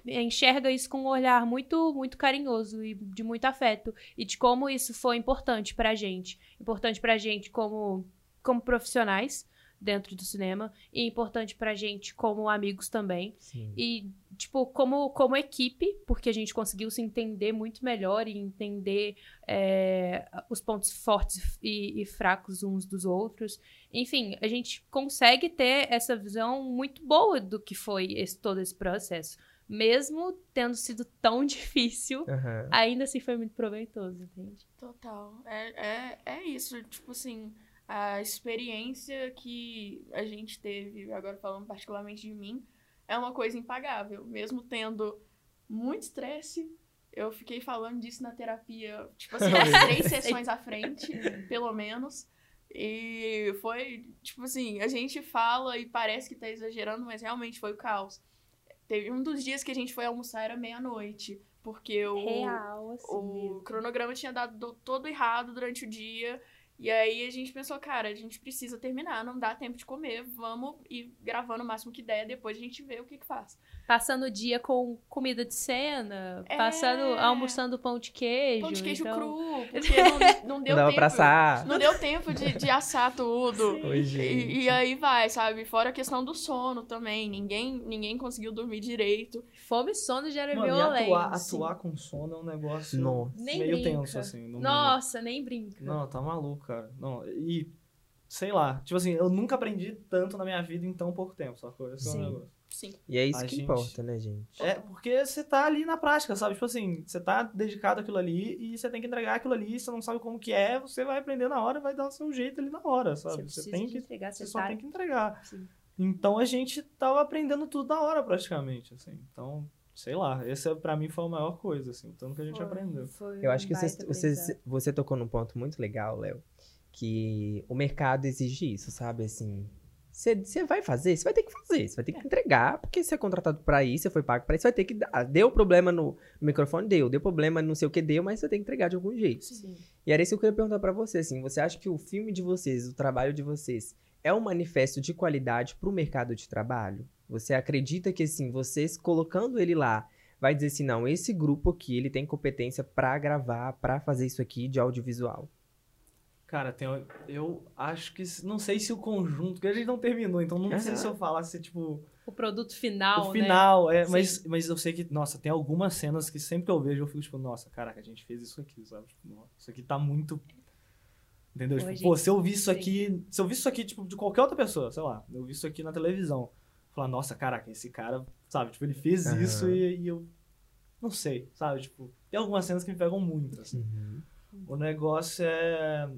enxerga isso com um olhar muito muito carinhoso e de muito afeto e de como isso foi importante pra gente, importante pra gente como como profissionais dentro do cinema e importante pra gente como amigos também. Sim. E, tipo, como, como equipe, porque a gente conseguiu se entender muito melhor e entender é, os pontos fortes e, e fracos uns dos outros. Enfim, a gente consegue ter essa visão muito boa do que foi esse, todo esse processo. Mesmo tendo sido tão difícil, Aham. ainda assim foi muito proveitoso, entende? Total. É, é, é isso, tipo assim, a experiência que a gente teve, agora falando particularmente de mim, é uma coisa impagável. Mesmo tendo muito estresse, eu fiquei falando disso na terapia, tipo assim, umas três sessões à frente, pelo menos. E foi, tipo assim, a gente fala e parece que tá exagerando, mas realmente foi o caos. Teve um dos dias que a gente foi almoçar, era meia-noite, porque o, Real, assim. o mesmo. cronograma tinha dado do- todo errado durante o dia. E aí a gente pensou, cara, a gente precisa terminar, não dá tempo de comer, vamos ir gravando o máximo que der, depois a gente vê o que que faz. Passando o dia com comida de cena, É. passando, almoçando pão de queijo. Pão de queijo então... cru, porque não, não deu Não dava tempo. pra assar. Não deu tempo de, de assar tudo. Oi, gente. E, e aí vai, sabe? Fora a questão do sono também. Ninguém, ninguém conseguiu dormir direito. Fome e sono já era Mano, violento. atuar, atuar com sono é um negócio Nossa. Nem meio brinca. tenso, assim. Nossa, nem brinca. Não, tá maluco, cara. Não, e sei lá, tipo assim, eu nunca aprendi tanto na minha vida em tão pouco tempo, sacou? Esse é Sim. um negócio. Sim. E é isso A que gente- importa, né, gente? É, porque você tá ali na prática, sabe? Tipo assim, você tá dedicado àquilo ali e você tem que entregar aquilo ali, você não sabe como que é, você vai aprender na hora, vai dar o seu jeito ali na hora, sabe? Você, tem que, entregar, você só tá... tem que entregar. Sim. Então a gente tava aprendendo tudo na hora praticamente, assim. Então, sei lá, esse é, pra mim foi a maior coisa, assim, o tanto que a gente Foi- aprendeu. foi Eu acho que você, você, você tocou num ponto muito legal, Léo, que o mercado exige isso, sabe? Assim, você, vai fazer, você vai ter que fazer, você vai ter que entregar, porque você é contratado pra isso, você foi pago pra isso, você vai ter que dar. Deu problema no, no microfone, deu. Deu problema não sei o que, deu, mas você tem que entregar de algum jeito. Sim. E era isso que eu queria perguntar pra você, assim, você acha que o filme de vocês, o trabalho de vocês, é um manifesto de qualidade pro mercado de trabalho? Você acredita que, assim, vocês colocando ele lá, vai dizer assim, não, esse grupo aqui, ele tem competência pra gravar, pra fazer isso aqui de audiovisual? Cara, tem, eu acho que. Não sei se o conjunto. Porque a gente não terminou, então não sei se eu falasse, tipo. O produto final, o né? final, é. Sim. Mas, mas eu sei que, nossa, tem algumas cenas que sempre que eu vejo eu fico, tipo, nossa, caraca, a gente fez isso aqui, sabe? Tipo, isso aqui tá muito. Entendeu? Pô, Tipo, gente, pô, se eu vi isso sim. aqui. Se eu vi isso aqui, tipo, de qualquer outra pessoa, sei lá, eu vi isso aqui na televisão. Falar, nossa, caraca, esse cara, sabe? Tipo, ele fez Aham. isso e, e eu. Não sei, sabe? Tipo, tem algumas cenas que me pegam muito, assim. Uhum. O negócio é.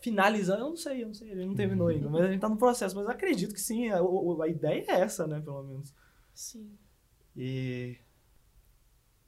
Finalizando, eu não sei, eu não sei, ele não terminou ainda, mas a gente tá no processo, mas eu acredito que sim, a, a ideia é essa, né, pelo menos. Sim. E.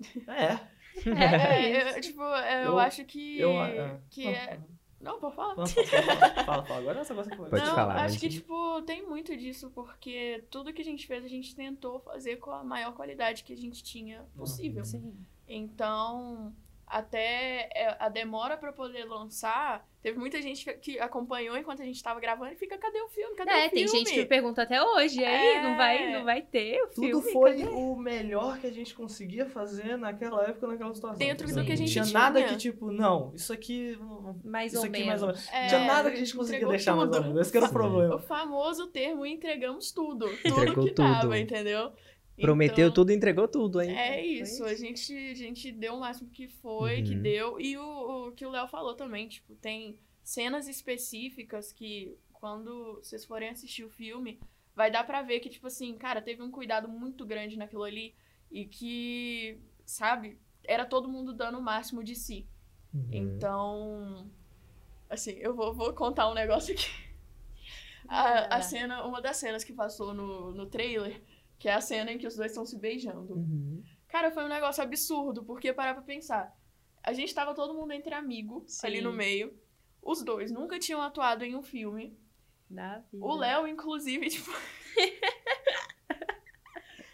É. É, eu, tipo, eu, Eu- acho que. Eu. é. que é. Não, pode falar. Fala, fala, fala. Agora essa coisa que Pode não, falar, acho mas- que, tipo, tem muito disso, porque tudo que a gente fez, a gente tentou fazer com a maior qualidade que a gente tinha possível. Sim. Então, até é, a demora pra poder lançar, teve muita gente que- acompanhou enquanto a gente tava gravando e fica, cadê o filme? Cadê É, o tem filme? gente que pergunta até hoje, aí, É. não vai, não vai ter o Tudo filme? foi cadê? o melhor que a gente conseguia fazer naquela época, naquela situação. Dentro do que a gente tinha. tinha. nada que, tipo, não, isso aqui. Mais isso ou aqui menos. mais ou menos. É, tinha nada que a gente conseguia entregou deixar mais ou tudo. menos. Esse que era o problema. O famoso termo entregamos tudo. Entregou tudo que dava, tudo. entendeu? Prometeu Então, tudo e entregou tudo, hein? É Foi isso, a gente, a gente deu o máximo que foi, que Uhum. deu. E o, o que o Léo falou também, tipo, tem cenas específicas que quando vocês forem assistir o filme, vai dar pra ver que, tipo assim, cara, teve um cuidado muito grande naquilo ali e que, sabe, era todo mundo dando o máximo de si. Uhum. Então, assim, eu vou, vou contar um negócio aqui. A, a cena, uma das cenas que passou no, no trailer, que é a cena em que os dois estão se beijando. Uhum. Cara, foi um negócio absurdo, porque parar pra pensar. A gente tava todo mundo entre amigo, Sim. ali no meio. Os dois nunca tinham atuado em um filme. Da vida. O Léo, inclusive, tipo.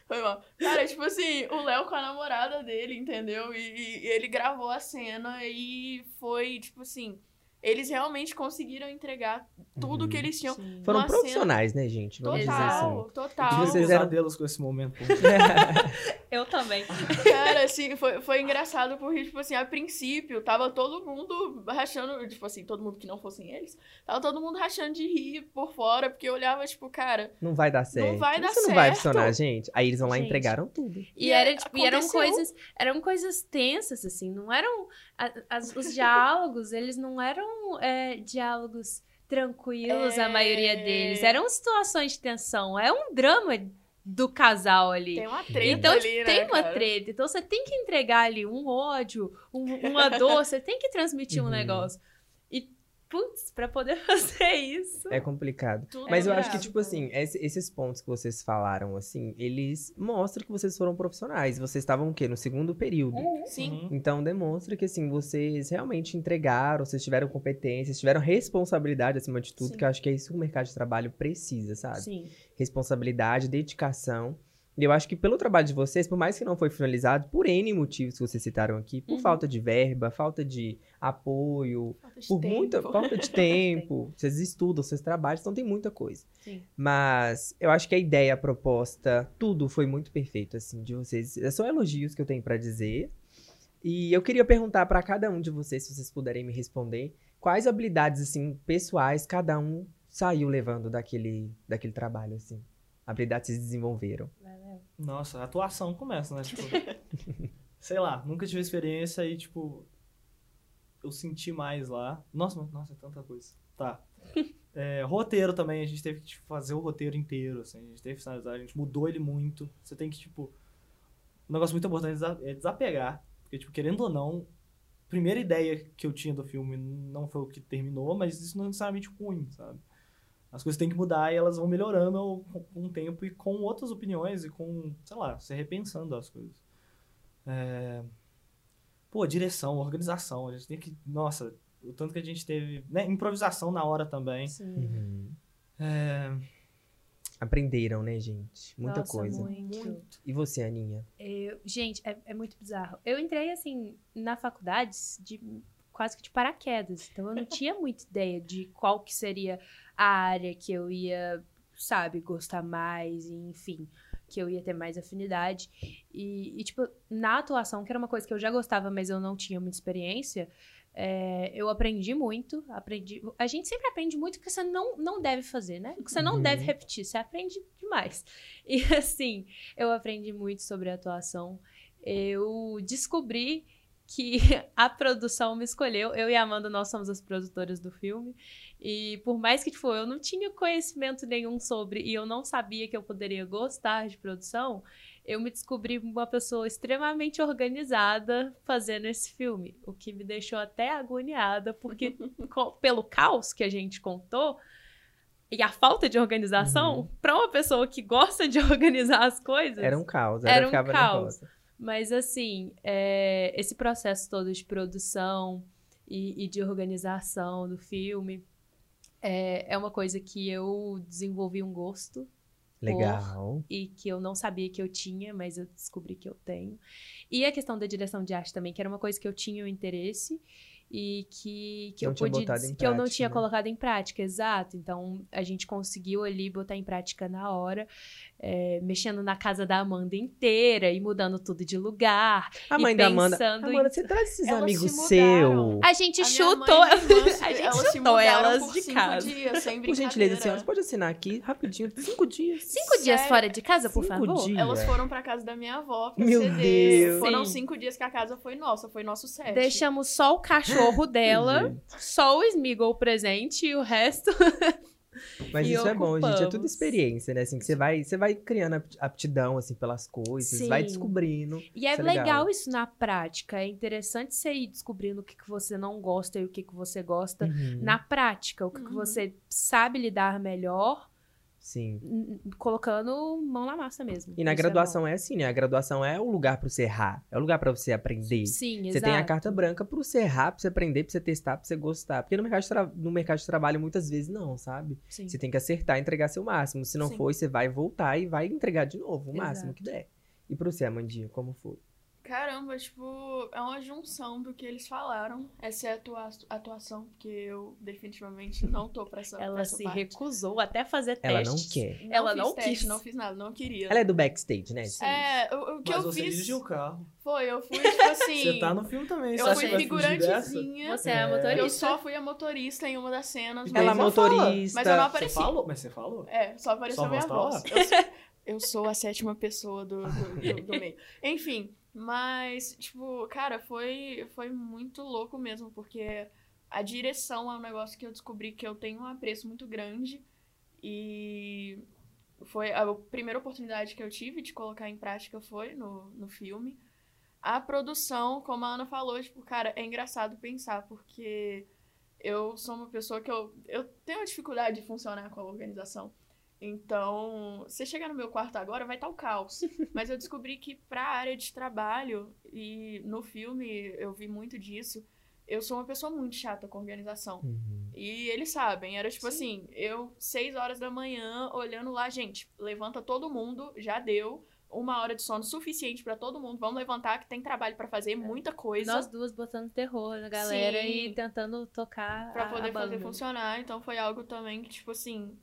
Foi mal. Cara, tipo assim, o Léo com a namorada dele, entendeu? E, e ele gravou a cena e foi, tipo assim. Eles realmente conseguiram entregar tudo Uhum. que eles tinham. Sim. Foram profissionais, né, gente? Vamos dizer assim. Total, Eu total. tive Vocês eram- pesadelos com esse momento. Eu também. Cara, assim, foi, foi engraçado porque, tipo assim, a princípio, tava todo mundo rachando, tipo assim, todo mundo que não fossem eles, tava todo mundo rachando de rir por fora, porque eu olhava, tipo, cara, Não vai dar certo. vai dar Isso não vai certo. funcionar, gente. Aí eles vão lá e entregaram tudo. E, E era, tipo, e eram coisas, eram coisas tensas, assim, não eram. as- os diálogos, eles não eram é, diálogos tranquilos, a É. maioria deles. Eram situações de tensão. É um drama do casal ali. tem uma treta Então, ali, né, tem uma cara? treta. Então, você tem que entregar ali um ódio, um- uma dor, você tem que transmitir um Uhum. negócio. Putz, pra poder fazer isso. É complicado. Tudo Mas eu é acho que, tipo assim, esse- esses pontos que vocês falaram, assim, eles mostram que vocês foram profissionais. Vocês estavam o quê? No segundo período. Sim. Uhum. Então demonstra que, assim, vocês realmente entregaram, vocês tiveram competências, tiveram responsabilidade acima de tudo, Sim. que eu acho que é isso que o mercado de trabalho precisa, sabe? Sim. Responsabilidade, dedicação. Eu acho que pelo trabalho de vocês, por mais que não foi finalizado, por N motivos que vocês citaram aqui, por Uhum. falta de verba, falta de apoio, Falta de por tempo. muita falta de tempo, vocês estudam, vocês trabalham, então tem muita coisa. Sim. Mas eu acho que a ideia, a proposta, tudo foi muito perfeito, assim, de vocês. É só elogios que eu tenho pra dizer. E eu queria perguntar pra cada um de vocês, se vocês puderem me responder, quais habilidades, assim, pessoais cada um saiu levando daquele, daquele trabalho, assim. Habilidades se desenvolveram. Nossa, a atuação começa, né? Tipo, sei lá, nunca tive experiência e, tipo, eu senti mais lá. Nossa, nossa, é tanta coisa. Tá. É, roteiro também, a gente teve que tipo, fazer o roteiro inteiro, assim, a gente teve que finalizar, a gente mudou ele muito. Você tem que, tipo. Um negócio muito importante é é desapegar. Porque, tipo, querendo ou não, a primeira ideia que eu tinha do filme não foi o que terminou, mas isso não é necessariamente ruim, sabe? As coisas têm que mudar e elas vão melhorando com, o tempo e com outras opiniões e com, sei lá, você repensando as coisas. É... Pô, direção, organização, a gente tem que. Nossa, o tanto que a gente teve. Né? Improvisação na hora também. Sim. É... Aprenderam, né, gente? Muita Nossa, coisa. Muito. E você, Aninha? Eu- gente, é, é muito bizarro. Eu entrei, assim, na faculdade de quase que de paraquedas. Então, eu não tinha muita ideia de qual que seria a área que eu ia, sabe, gostar mais, enfim, que eu ia ter mais afinidade. E, e, tipo, na atuação, que era uma coisa que eu já gostava, mas eu não tinha muita experiência, É, eu aprendi muito, aprendi. A gente sempre aprende muito o que você não, não deve fazer, né? O que você não Uhum. deve repetir, você aprende demais. E assim, eu aprendi muito sobre atuação. Eu descobri que a produção me escolheu. Eu e a Amanda, nós somos as produtoras do filme. E por mais que tipo, eu não tinha conhecimento nenhum sobre e eu não sabia que eu poderia gostar de produção, eu me descobri uma pessoa extremamente organizada fazendo esse filme, o que me deixou até agoniada, porque pelo caos que a gente contou e a falta de organização, Uhum. pra uma pessoa que gosta de organizar as coisas, Era um caos. Era Era um caos. nervosa. mas assim, é, esse processo todo de produção e, e de organização do filme é, é uma coisa que eu desenvolvi um gosto Legal. e que eu não sabia que eu tinha, mas eu descobri que eu tenho. E a questão da direção de arte também, que era uma coisa que eu tinha o interesse e que, que Não eu pude que eu não prática, tinha né? colocado em prática, exato. Então a gente conseguiu ali botar em prática na hora, é, mexendo na casa da Amanda inteira e mudando tudo de lugar. A e mãe da Amanda. pensando em- Amanda, você traz esses Elas amigos se seus. A gente A chutou, mãe a gente elas chutou elas por de cinco casa. Dias, sem Por gentileza, senhoras, pode assinar aqui rapidinho. Cinco dias. Cinco dias Sério? fora de casa, por Cinco favor. dias. Elas foram pra casa da minha avó pra Meu ceder. Deus. Foram Sim. cinco dias que a casa foi nossa, foi nosso set. Deixamos só o cachorro dela, só o Smeagol presente e o resto. Mas E isso é bom, gente. É tudo ocupamos. experiência, né? Assim, que você vai, você vai criando apt- aptidão, assim, pelas coisas, vai Sim. descobrindo. E é Isso é legal. legal. isso na prática. É interessante você ir descobrindo o que, que você não gosta e o que, que você gosta Uhum. na prática. O que, que Uhum. você sabe lidar melhor, Sim. colocando mão na massa mesmo. E na é graduação é, assim, né? A graduação é o lugar pra você errar. É o lugar pra você aprender. Sim, Você exato. tem a carta branca pra você errar, pra você aprender, pra você testar, pra você gostar. Porque no mercado de, tra- no mercado de trabalho, muitas vezes, não, sabe? Sim. Você tem que acertar e entregar seu máximo. Se não Sim. for, você vai voltar e vai entregar de novo, o Exato. máximo que der. E pra você, Amandinha, como foi? Caramba, tipo, é uma junção do que eles falaram, exceto a atuação, porque eu definitivamente não tô pra essa, pra Ela essa se parte. recusou até fazer Ela não testes. quer. Não Ela fiz não teste, quis. não fiz nada, não queria. Ela é do backstage, né? É, o, o que Mas eu você fiz dirigiu o carro. foi, eu fui, tipo assim... Você tá no filme também. Eu você fui figurantezinha. Você é a É. motorista. Eu só fui a motorista em uma das cenas. Ela é motorista. Mas eu não Você apareci. falou? Mas você falou? É, só apareceu Sua minha voz tá? Eu sou, eu sou a sétima pessoa do, do, do- do meio. Enfim, mas, tipo, cara, foi, foi muito louco mesmo, porque a direção é um negócio que eu descobri que eu tenho um apreço muito grande. E foi a primeira oportunidade que eu tive de colocar em prática foi no, no filme. A produção, como a Ana falou, tipo, cara, é engraçado pensar, porque eu sou uma pessoa que eu, eu tenho dificuldade de funcionar com a organização. Então, você chegar no meu quarto agora, vai estar o caos. Mas eu descobri que pra área de trabalho, e no filme eu vi muito disso, eu sou uma pessoa muito chata com organização. Uhum. E eles sabem, era tipo assim, eu, seis horas da manhã, olhando lá, gente, levanta todo mundo, já deu. Uma hora de sono suficiente pra todo mundo. Vamos levantar que tem trabalho pra fazer, muita coisa. Nós duas botando terror na galera Sim. e tentando tocar Pra a- poder a fazer funcionar. Então foi algo também que, tipo assim,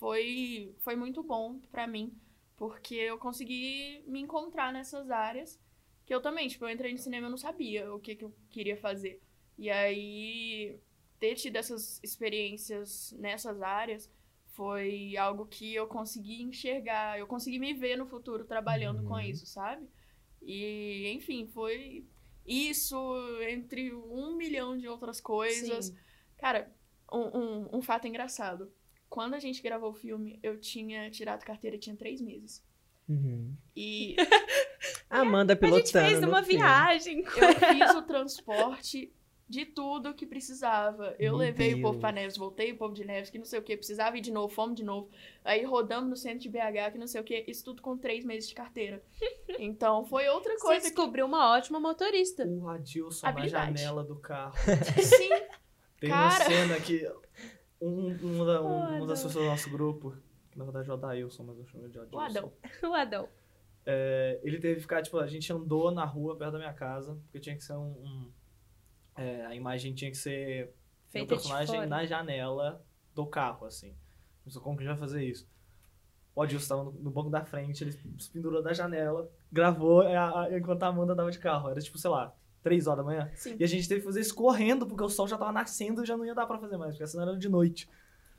foi, foi muito bom pra mim. Porque eu consegui me encontrar nessas áreas. Que eu também, tipo, eu entrei no cinema e eu não sabia o que, que eu queria fazer. E aí, ter tido essas experiências nessas áreas foi algo que eu consegui enxergar. Eu consegui me ver no futuro trabalhando com Uhum. isso, sabe? E, enfim, foi isso entre um milhão de outras coisas. Sim. Cara, um, um, um fato engraçado. Quando a gente gravou o filme, eu tinha tirado carteira, tinha três meses. Uhum. E A Amanda A pilotando. gente fez uma filme. viagem. eu fiz o transporte de tudo que precisava. Eu Meu levei o povo Deus. pra Neves, voltei o povo de Neves, que não sei o que, precisava ir de novo, fomos de novo. Aí rodamos no centro de BH, que não sei o que, isso tudo com três meses de carteira. Então foi outra Você coisa que. descobriu uma ótima motorista. O Adilson Habilidade. na janela do carro. Sim, Tem Cara. uma cena que um, um, da- um- uma das pessoas do nosso grupo, que na verdade é o Adailson, mas eu chamo ele de Adilson. o Adão. O Adão. É, ele teve que ficar, tipo, a gente andou na rua perto da minha casa, porque tinha que ser um. um- é, a imagem tinha que ser um Feita de personagem na janela do carro, assim. Pensou, como que a gente vai fazer isso? O Adilson tava no, no banco da frente, ele se pendurou da janela, gravou é, a- a- enquanto a Amanda tava de carro. Era tipo, sei lá, 3 horas da manhã. Sim. E a gente teve que fazer isso correndo, porque o sol já tava nascendo e já não ia dar pra fazer mais, porque senão era de noite.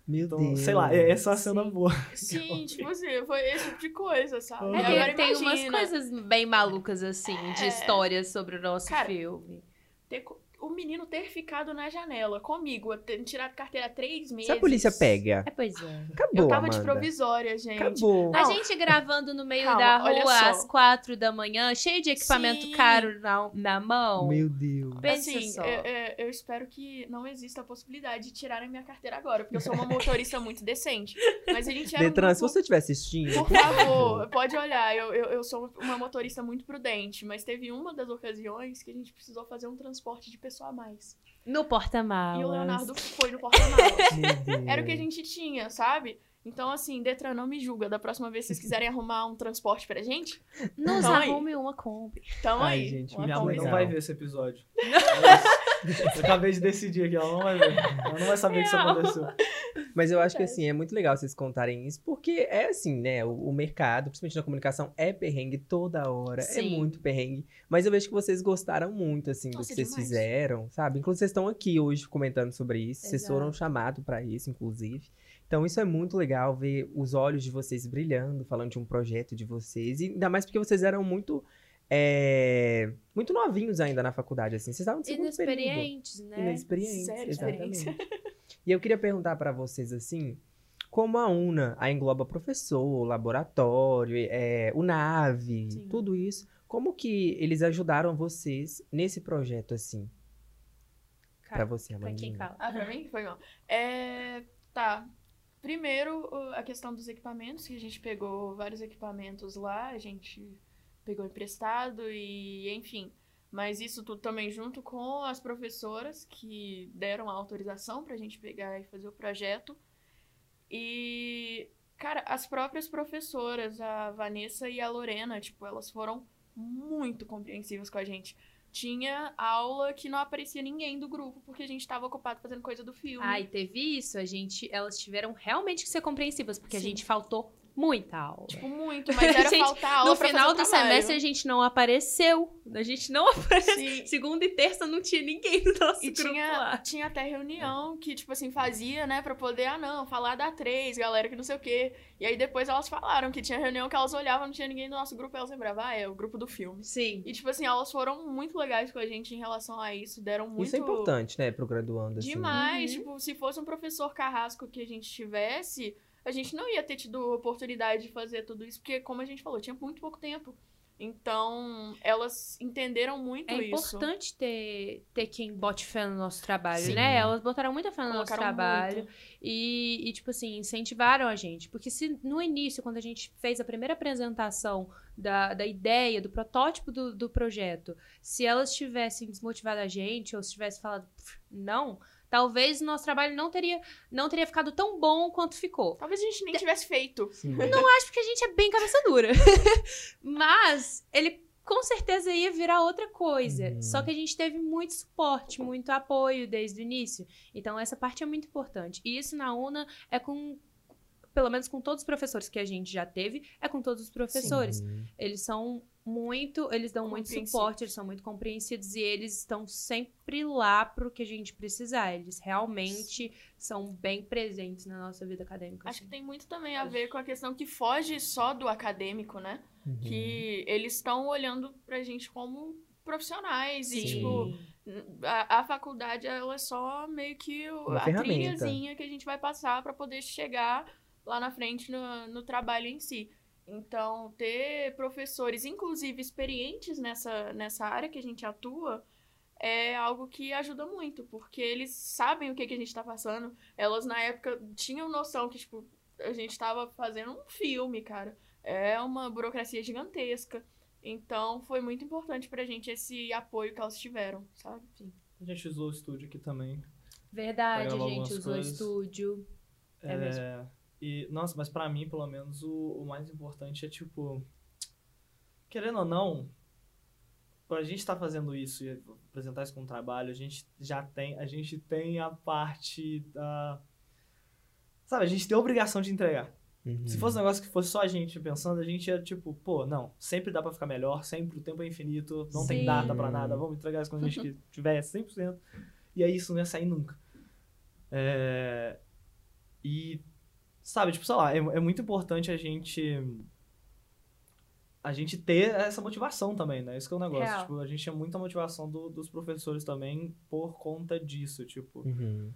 Meu Então, Deus. sei lá, é- essa é uma cena Sim. boa. Sim, tipo assim, foi esse tipo de coisa, sabe? Uhum. É, agora tem umas imagina, coisas bem malucas, assim, de É. histórias sobre o nosso Cara, filme. co- o menino ter ficado na janela comigo, ter tirado carteira há três meses. Se a polícia pega, É, pois é. acabou, Eu tava de Amanda. provisória, gente. Acabou. A Não. gente gravando no meio Calma, da rua às quatro da manhã, cheio de equipamento Sim. caro na, na mão. Meu Deus. Pensa Assim, só. eu, eu- eu espero que não exista a possibilidade de tirarem minha carteira agora, porque eu sou uma motorista muito decente. Mas a gente era um Detran, se grupo- você estiver assistindo, Por favor, pode olhar. Eu, eu, eu sou uma motorista muito prudente, mas teve uma das ocasiões que a gente precisou fazer um transporte de pessoa a mais. No porta-malas. E o Leonardo foi no porta-malas. Era o que a gente tinha, sabe? Então, assim, Detran, não me julga. Da próxima vez que vocês quiserem arrumar um transporte pra gente, Nos Então aí. arrume uma Kombi. tamo Ai, aí. gente, Minha mãe não vai ver esse episódio. eu acabei de decidir aqui, ela não vai ver. Ela não vai saber que isso aconteceu. Mas eu acho que assim, é muito legal vocês contarem isso, porque é assim, né? O, o mercado, principalmente na comunicação, é perrengue toda hora. É Sim. muito perrengue. Mas eu vejo que vocês gostaram muito, assim, do Nossa, que vocês demais. fizeram, sabe? Inclusive, vocês estão aqui hoje comentando sobre isso. Vocês Exato. foram chamados pra isso, inclusive. Então, isso é muito legal ver os olhos de vocês brilhando, falando de um projeto de vocês. E ainda mais porque vocês eram muito. É, muito novinhos ainda na faculdade, assim. Vocês estavam segundo período. Inexperientes, né? Inexperientes, Zero exatamente. E eu queria perguntar pra vocês assim, como a UNA a engloba professor, laboratório, é, o NAVE, Sim. tudo isso, como que eles ajudaram vocês nesse projeto assim? Pra Cara, você, pra quem Amandinha. fala. Ah, pra mim? Foi mal. É, tá. Primeiro, a questão dos equipamentos, que a gente pegou vários equipamentos lá, a gente pegou emprestado e, enfim. Mas isso tudo também junto com as professoras que deram a autorização pra gente pegar e fazer o projeto. E, cara, as próprias professoras, a Vanessa e a Lorena, tipo, elas foram muito compreensivas com a gente. Tinha aula que não aparecia ninguém do grupo, porque a gente tava ocupado fazendo coisa do filme. Ai, teve isso. A gente, elas tiveram realmente que ser compreensivas, porque a Sim. gente faltou muita aula. Tipo, muito, mas era Gente, faltar aula no final do trabalho. semestre a gente não apareceu. A gente não apareceu. Sim. Segunda e terça não tinha ninguém do nosso E grupo tinha, lá. tinha até reunião que, tipo assim, fazia, né, pra poder, ah, não, falar da três, galera, que não sei o quê. E aí depois elas falaram que tinha reunião que elas olhavam, não tinha ninguém do nosso grupo, elas lembravam, ah, é o grupo do filme. Sim. E, tipo assim, elas foram muito legais com a gente em relação a isso, deram muito... Isso é importante, né, pro graduando assim. Demais. Uhum. Tipo, se fosse um professor carrasco que a gente tivesse, a gente não ia ter tido oportunidade de fazer tudo isso, porque, como a gente falou, tinha muito pouco tempo. Então, elas entenderam muito É isso. importante ter, ter quem bote fé no nosso trabalho, Sim. né? Elas botaram muita fé no nosso Colocaram trabalho muito. e, e, tipo assim, incentivaram a gente. Porque se no início, quando a gente fez a primeira apresentação da, da ideia, do protótipo do, do projeto, se elas tivessem desmotivado a gente ou se tivessem falado "Pff, não, talvez o nosso trabalho não teria, não teria ficado tão bom quanto ficou. Talvez a gente nem tivesse feito. Sim. acho porque a gente é bem cabeça dura. Mas ele com certeza ia virar outra coisa. Uhum. Só que a gente teve muito suporte, muito apoio desde o início. Então essa parte é muito importante. E isso na UNA é com pelo menos com todos os professores que a gente já teve, é com todos os professores. Sim. Eles são muito, eles dão muito suporte, eles são muito compreensivos e eles estão sempre lá pro que a gente precisar. Eles realmente são bem presentes na nossa vida acadêmica. Acho que assim. tem muito também a ver com a questão que foge só do acadêmico, né? Uhum. Que eles estão olhando pra gente como profissionais. E, Sim. tipo, a, a faculdade, ela é só meio que o- a trilhazinha que a gente vai passar pra poder chegar lá na frente no, no trabalho em si. Então, ter professores, inclusive experientes nessa, nessa área que a gente atua, é algo que ajuda muito, porque eles sabem o que, que a gente está passando. Elas, na época, tinham noção que, tipo, a gente estava fazendo um filme, cara. É uma burocracia gigantesca. Então, foi muito importante pra gente esse apoio que elas tiveram, sabe? A gente usou o estúdio aqui também. Verdade, a gente usou coisas. estúdio. É mesmo. E, nossa, mas pra mim, pelo menos, o, o mais importante é, tipo... Querendo ou não, pra gente estar fazendo isso e apresentar isso como trabalho, a gente já tem... A gente tem a parte da... Sabe, a gente tem a obrigação de entregar. Uhum. Se fosse um negócio que fosse só a gente pensando, a gente ia tipo, pô, não, sempre dá pra ficar melhor, sempre o tempo é infinito, não tem Sim. data pra nada, vamos entregar isso quando a gente tiver 100%. E aí isso não ia sair nunca. É, E, sabe, tipo, sei lá, é, é muito importante a gente. A gente ter essa motivação também, né? Isso que é o negócio. Real. Tipo, a gente tinha muita motivação do- dos professores também por conta disso, tipo. Uhum.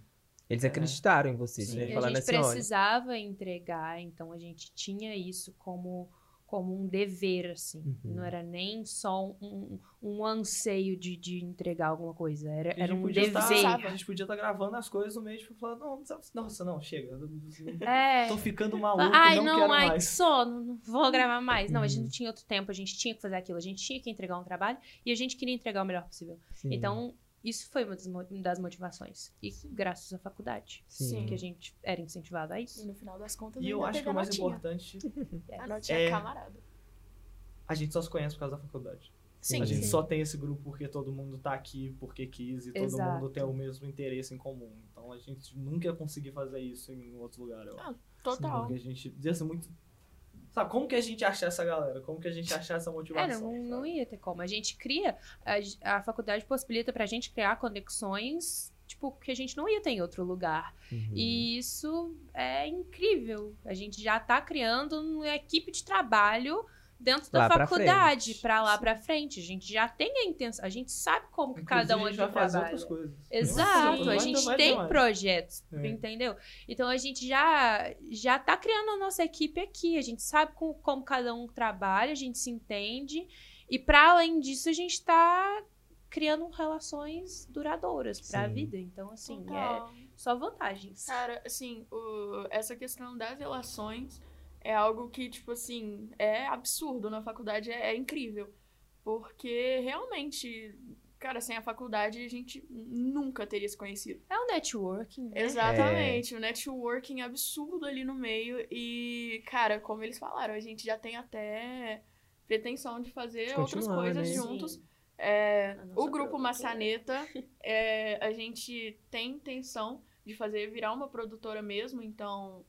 Eles acreditaram em vocês, né? A gente assim, olha. precisava entregar, então a gente tinha isso como, como um dever, assim. Uhum. Não era nem só um, um anseio de, de entregar alguma coisa, era, A gente era um podia dever. estar- a gente podia estar gravando as coisas no meio, tipo, falar, não, nossa, não, chega. É. Tô ficando maluco, Ai, não, não, quero ai, mais. só, não, não vou gravar mais. Não, a gente Uhum. não tinha outro tempo, a gente tinha que fazer aquilo, a gente tinha que entregar um trabalho e a gente queria entregar o melhor possível. Sim. Então, isso foi uma das mo- das motivações. E graças à faculdade, Sim. que a gente era incentivado a E isso. no final das contas, E eu acho que o mais notinha. importante, A notinha É- camarada. a gente só se conhece por causa da faculdade. Sim, a gente sim. só tem esse grupo porque todo mundo tá aqui porque quis e todo Exato. mundo tem o mesmo interesse em comum. Então a gente nunca ia conseguir fazer isso em outro lugar, eu acho. Total. Porque a gente ia ser muito. Sabe, como que a gente achar essa galera? Como que a gente achar essa É, motivação? não, não sabe? ia ter como. A gente cria, a, a faculdade possibilita pra gente criar conexões, tipo, que a gente não ia ter em outro lugar. Uhum. E isso é incrível. A gente já tá criando uma equipe de trabalho dentro da Lá pra faculdade para lá pra frente. A gente já tem a intenção, a gente sabe como que cada um Inclusive, a gente aqui vai fazer trabalha. outras coisas. Exato, a gente vai tem projetos, É. entendeu? Então a gente já já tá criando a nossa equipe aqui, a gente sabe com- como cada um trabalha, a gente se entende e para além disso a gente tá criando relações duradouras para a vida. Então assim, é só vantagens. Cara, assim, o- essa questão das relações é algo que, tipo assim, é absurdo na faculdade, é, é incrível. Porque realmente, cara, sem a faculdade a gente nunca teria se conhecido. É o networking, né? Exatamente, o networking absurdo ali no meio. E, cara, como eles falaram, a gente já tem até pretensão de fazer De outras coisas né? juntos. Sim. É, o produtora. grupo Maçaneta, é, a gente tem intenção de fazer virar uma produtora mesmo, então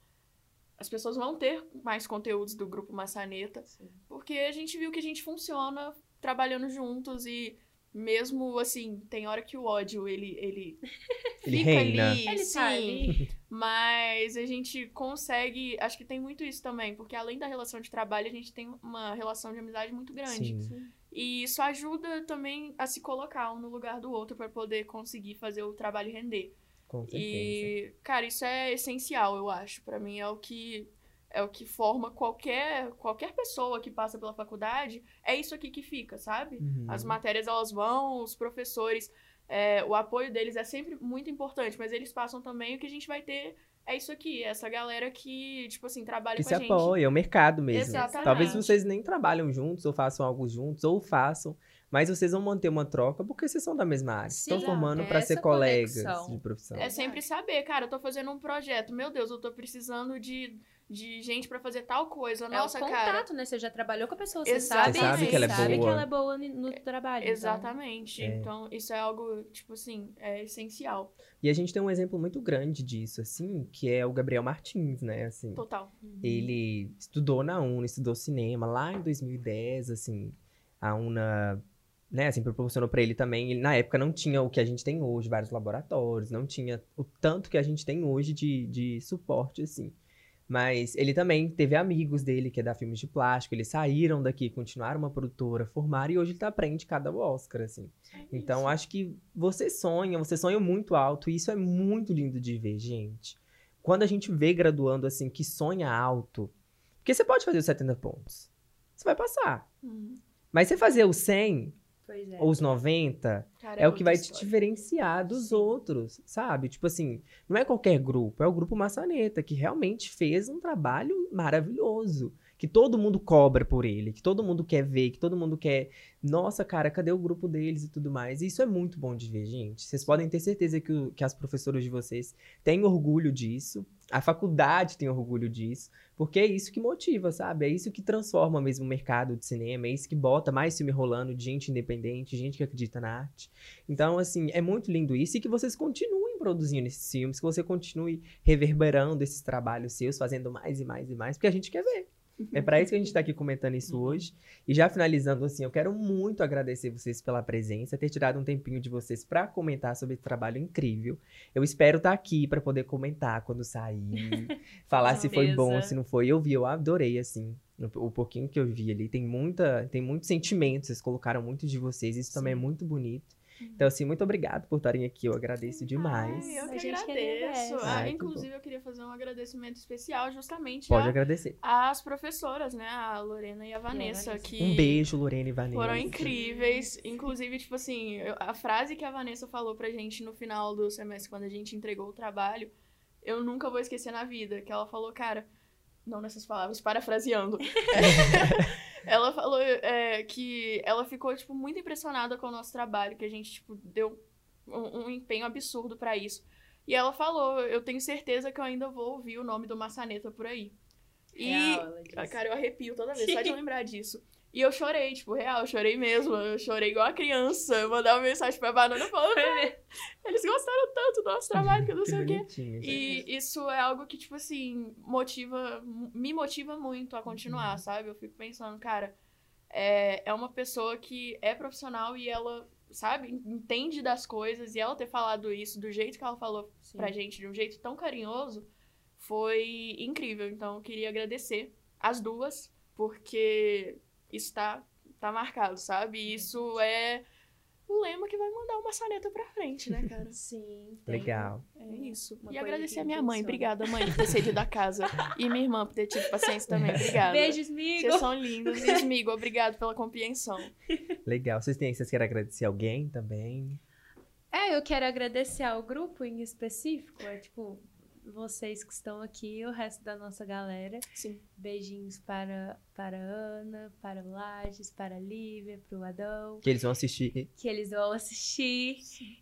as pessoas vão ter mais conteúdos do grupo Maçaneta, porque a gente viu que a gente funciona trabalhando juntos e mesmo assim, tem hora que o ódio ele, ele, Ele fica reina. ali, Ele sim, tá ali. mas a gente consegue, acho que tem muito isso também, porque além da relação de trabalho, a gente tem uma relação de amizade muito grande. Sim. E isso ajuda também a se colocar um no lugar do outro para poder conseguir fazer o trabalho render. Com certeza. E, cara, isso é essencial, eu acho. Pra mim é o que é o que forma qualquer qualquer pessoa que passa pela faculdade. É isso aqui que fica, sabe? Uhum. As matérias elas vão, os professores, é, o apoio deles é sempre muito importante, mas eles passam também o que a gente vai ter é isso aqui, essa galera que, tipo assim, trabalha que com se a gente. apoia, é o mercado mesmo. Exatamente. Talvez vocês nem trabalham juntos, ou façam algo juntos, ou façam, mas vocês vão manter uma troca porque vocês são da mesma área. Estão formando é para ser colegas conexão. de profissão. É sempre saber, cara, eu tô fazendo um projeto. Meu Deus, eu tô precisando de, de gente pra fazer tal coisa. Nossa, é o cara. contato, né? Você já trabalhou com a pessoa, você Exatamente. sabe, Você sabe que ela é sabe que boa. ela é boa no no trabalho. então- Exatamente. É. Então, isso é algo, tipo assim, é essencial. E a gente tem um exemplo muito grande disso, assim, que é o Gabriel Martins, né? Assim, Total. ele estudou na UNA, estudou cinema lá em 2010, assim, a UNA, né, assim, proporcionou pra ele também, ele na época não tinha o que a gente tem hoje, vários laboratórios, não tinha o tanto que a gente tem hoje de, de suporte, assim. Mas ele também teve amigos dele, que é da Filmes de Plástico, eles saíram daqui, continuaram uma produtora, formaram, e hoje ele tá prende cada Oscar, assim. Então, acho que você sonha, você sonha muito alto, e isso é muito lindo de ver, gente. Quando a gente vê graduando assim, que sonha alto, porque você pode fazer os 70 pontos, você vai passar. Uhum. Mas você fazer os 100 Pois é. ou os 90 Cara, é, o que outra vai te história. diferenciar dos outros, sabe? Tipo assim, não é qualquer grupo, é o grupo Maçaneta, que realmente fez um trabalho maravilhoso. Que todo mundo cobra por ele, que todo mundo quer ver, que todo mundo quer. Nossa, cara, cadê o grupo deles e tudo mais? E isso é muito bom de ver, gente. Vocês podem ter certeza que, o- que as professoras de vocês têm orgulho disso, a faculdade tem orgulho disso, porque é isso que motiva, sabe? É isso que transforma mesmo o mercado de cinema, é isso que bota mais filme rolando de gente independente, gente que acredita na arte. Então, assim, é muito lindo isso e que vocês continuem produzindo esses filmes, que você continue reverberando esses trabalhos seus, fazendo mais e mais e mais, porque a gente quer ver. É para isso que a gente tá aqui comentando isso hoje. E já finalizando assim, eu quero muito agradecer vocês pela presença, ter tirado um tempinho de vocês para comentar sobre esse trabalho incrível. Eu espero estar aqui para poder comentar quando sair, falar se foi bom, se não foi. Eu vi, eu adorei assim. O pouquinho que eu vi ali, tem muita, tem muitos sentimentos, vocês colocaram muito de vocês, isso também é muito bonito. Então, assim, muito obrigado por estarem aqui, eu agradeço demais. Ai, eu A que gente que agradeço. Ah, Ai, que inclusive, eu queria fazer um agradecimento especial justamente Pode a- agradecer. às professoras, né? A Lorena e a Vanessa, Vanessa. que Um beijo, Lorena e Vanessa. foram incríveis. Inclusive, tipo assim, a frase que a Vanessa falou pra gente no final do semestre, quando a gente entregou o trabalho, eu nunca vou esquecer na vida. Que ela falou, cara, não nessas palavras, parafraseando. ela falou é, que ela ficou, tipo, muito impressionada com o nosso trabalho, que a gente, tipo, deu um, um empenho absurdo pra isso. E ela falou, eu tenho certeza que eu ainda vou ouvir o nome do Maçaneta por aí. E, Real, ah, Cara, eu arrepio toda vez, só de lembrar disso. E eu chorei, tipo, real, eu chorei mesmo. Eu chorei igual a criança. Eu mandava mensagem pra Banana falando, "Cara, eles gostaram tanto do nosso trabalho que eu não sei o quê. E isso é algo que, tipo assim, motiva, me motiva muito a continuar, Uhum. sabe? Eu fico pensando, cara, é, é uma pessoa que é profissional e ela, sabe, entende das coisas. E ela ter falado isso do jeito que ela falou Sim. pra gente, de um jeito tão carinhoso, foi incrível. Então, eu queria agradecer as duas, porque isso tá, tá marcado, sabe? Isso é o lema que vai mandar uma saneta pra frente, né, cara? Sim, tem. Legal. É isso. Uma e agradecer a minha mãe. Obrigada, mãe, por ter cedido a casa. E minha irmã por ter tido paciência também. Obrigada. Beijos, amigo. Vocês são lindos. Amigo, obrigado pela compreensão. Legal. Vocês têm, vocês querem agradecer alguém também? É, eu quero agradecer ao grupo em específico, é tipo, vocês que estão aqui e o resto da nossa galera. Sim. Beijinhos para, para a Ana, para o Lages, para a Lívia, para o Adão, Que eles vão assistir. que eles vão assistir.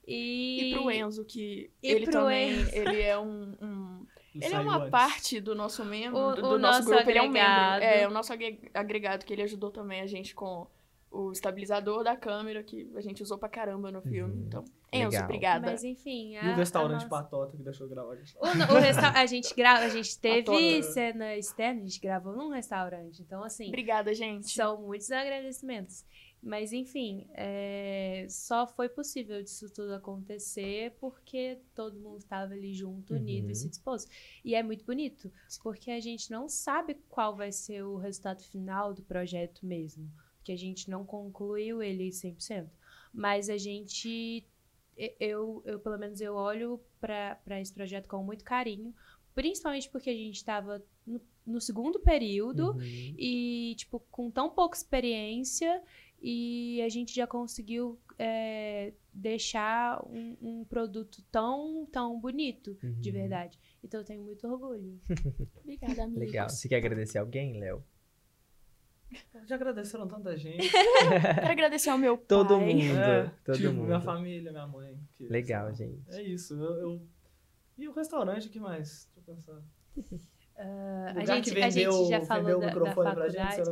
E, E pro Enzo, que E ele pro também, Enzo. ele é um... um- Ele é uma antes. parte do nosso membro, O- do, o do nosso, nosso grupo. Ele é um agregado. membro. É, o nosso agre- agregado, que ele ajudou também a gente com o estabilizador da câmera, que a gente usou pra caramba no filme. Uhum. Então, Enzo, Legal. obrigada. Mas enfim, a, E o restaurante nossa- patota que deixou gravar a gente. O, o resta- a gente grava, a gente teve cena externa, a gente gravou num restaurante. Então, assim, Obrigada, gente. são muitos agradecimentos. Mas, enfim, é, só foi possível disso tudo acontecer porque todo mundo estava ali junto, unido Uhum. e se dispôs. E é muito bonito, porque a gente não sabe qual vai ser o resultado final do projeto mesmo. Porque a gente não concluiu ele 100%. Mas a gente eu, eu pelo menos eu olho para esse projeto com muito carinho, principalmente porque a gente estava no, no segundo período Uhum. e tipo com tão pouca experiência e a gente já conseguiu é, deixar um, um produto tão tão bonito de Uhum. verdade. Então eu tenho muito orgulho. Obrigada, amigos. Legal. Você quer agradecer alguém, Léo? Já agradeceram tanta gente. Quero agradecer ao meu Todo pai. mundo. É, todo tipo, mundo. minha família, minha mãe. que- Legal, gente. É isso. Eu, eu- E o restaurante, o que mais? Deixa eu pensar. O a lugar gente, que a gente vendeu, já vendeu falou da, da pra gente,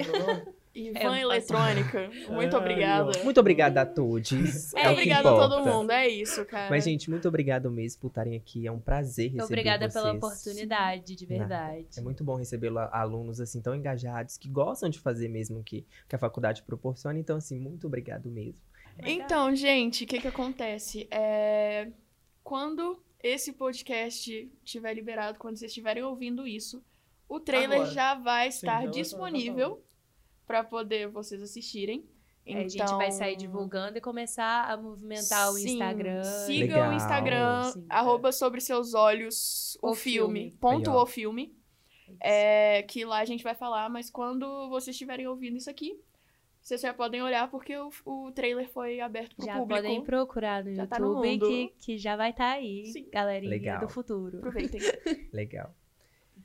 Ivan É, Eletrônica. Muito obrigada. Muito obrigada a todos. É, É, obrigada a todo mundo. É isso, cara. Mas, gente, muito obrigado mesmo por estarem aqui. É um prazer receber Obrigada pela vocês. oportunidade, de verdade. É muito bom receber alunos assim tão engajados que gostam de fazer mesmo o que, que a faculdade proporciona. Então, assim, muito obrigado mesmo. Então, gente, o que que acontece? É... Quando esse podcast estiver liberado, quando vocês estiverem ouvindo isso, o trailer Agora. já vai Sim, estar já vai estar disponível para poder vocês assistirem. Aí a gente Então, vai sair divulgando e começar a movimentar o sim, Instagram. Siga Legal. o Instagram, Sim. arroba sobre seus olhos o, O filme. filme. Ponto Aí, o filme. É, que lá a gente vai falar, mas quando vocês estiverem ouvindo isso aqui, vocês já podem olhar porque o, o trailer foi aberto pro Já público. podem procurar no Já tá no YouTube mundo. que, que já vai estar aí, Sim. galerinha Legal. do futuro. Aproveitem. Legal.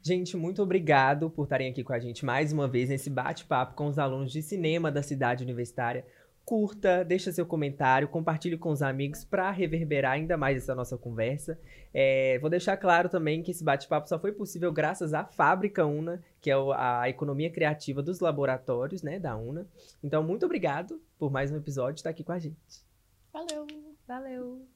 Gente, muito obrigado por estarem aqui com a gente mais uma vez nesse bate-papo com os alunos de cinema da cidade universitária. Curta, deixa seu comentário, compartilhe com os amigos para reverberar ainda mais essa nossa conversa. É, vou deixar claro também que esse bate-papo só foi possível graças à Fábrica UNA, que é a economia criativa dos laboratórios né, da UNA. Então, muito obrigado por mais um episódio estar aqui com a gente. Valeu! Valeu!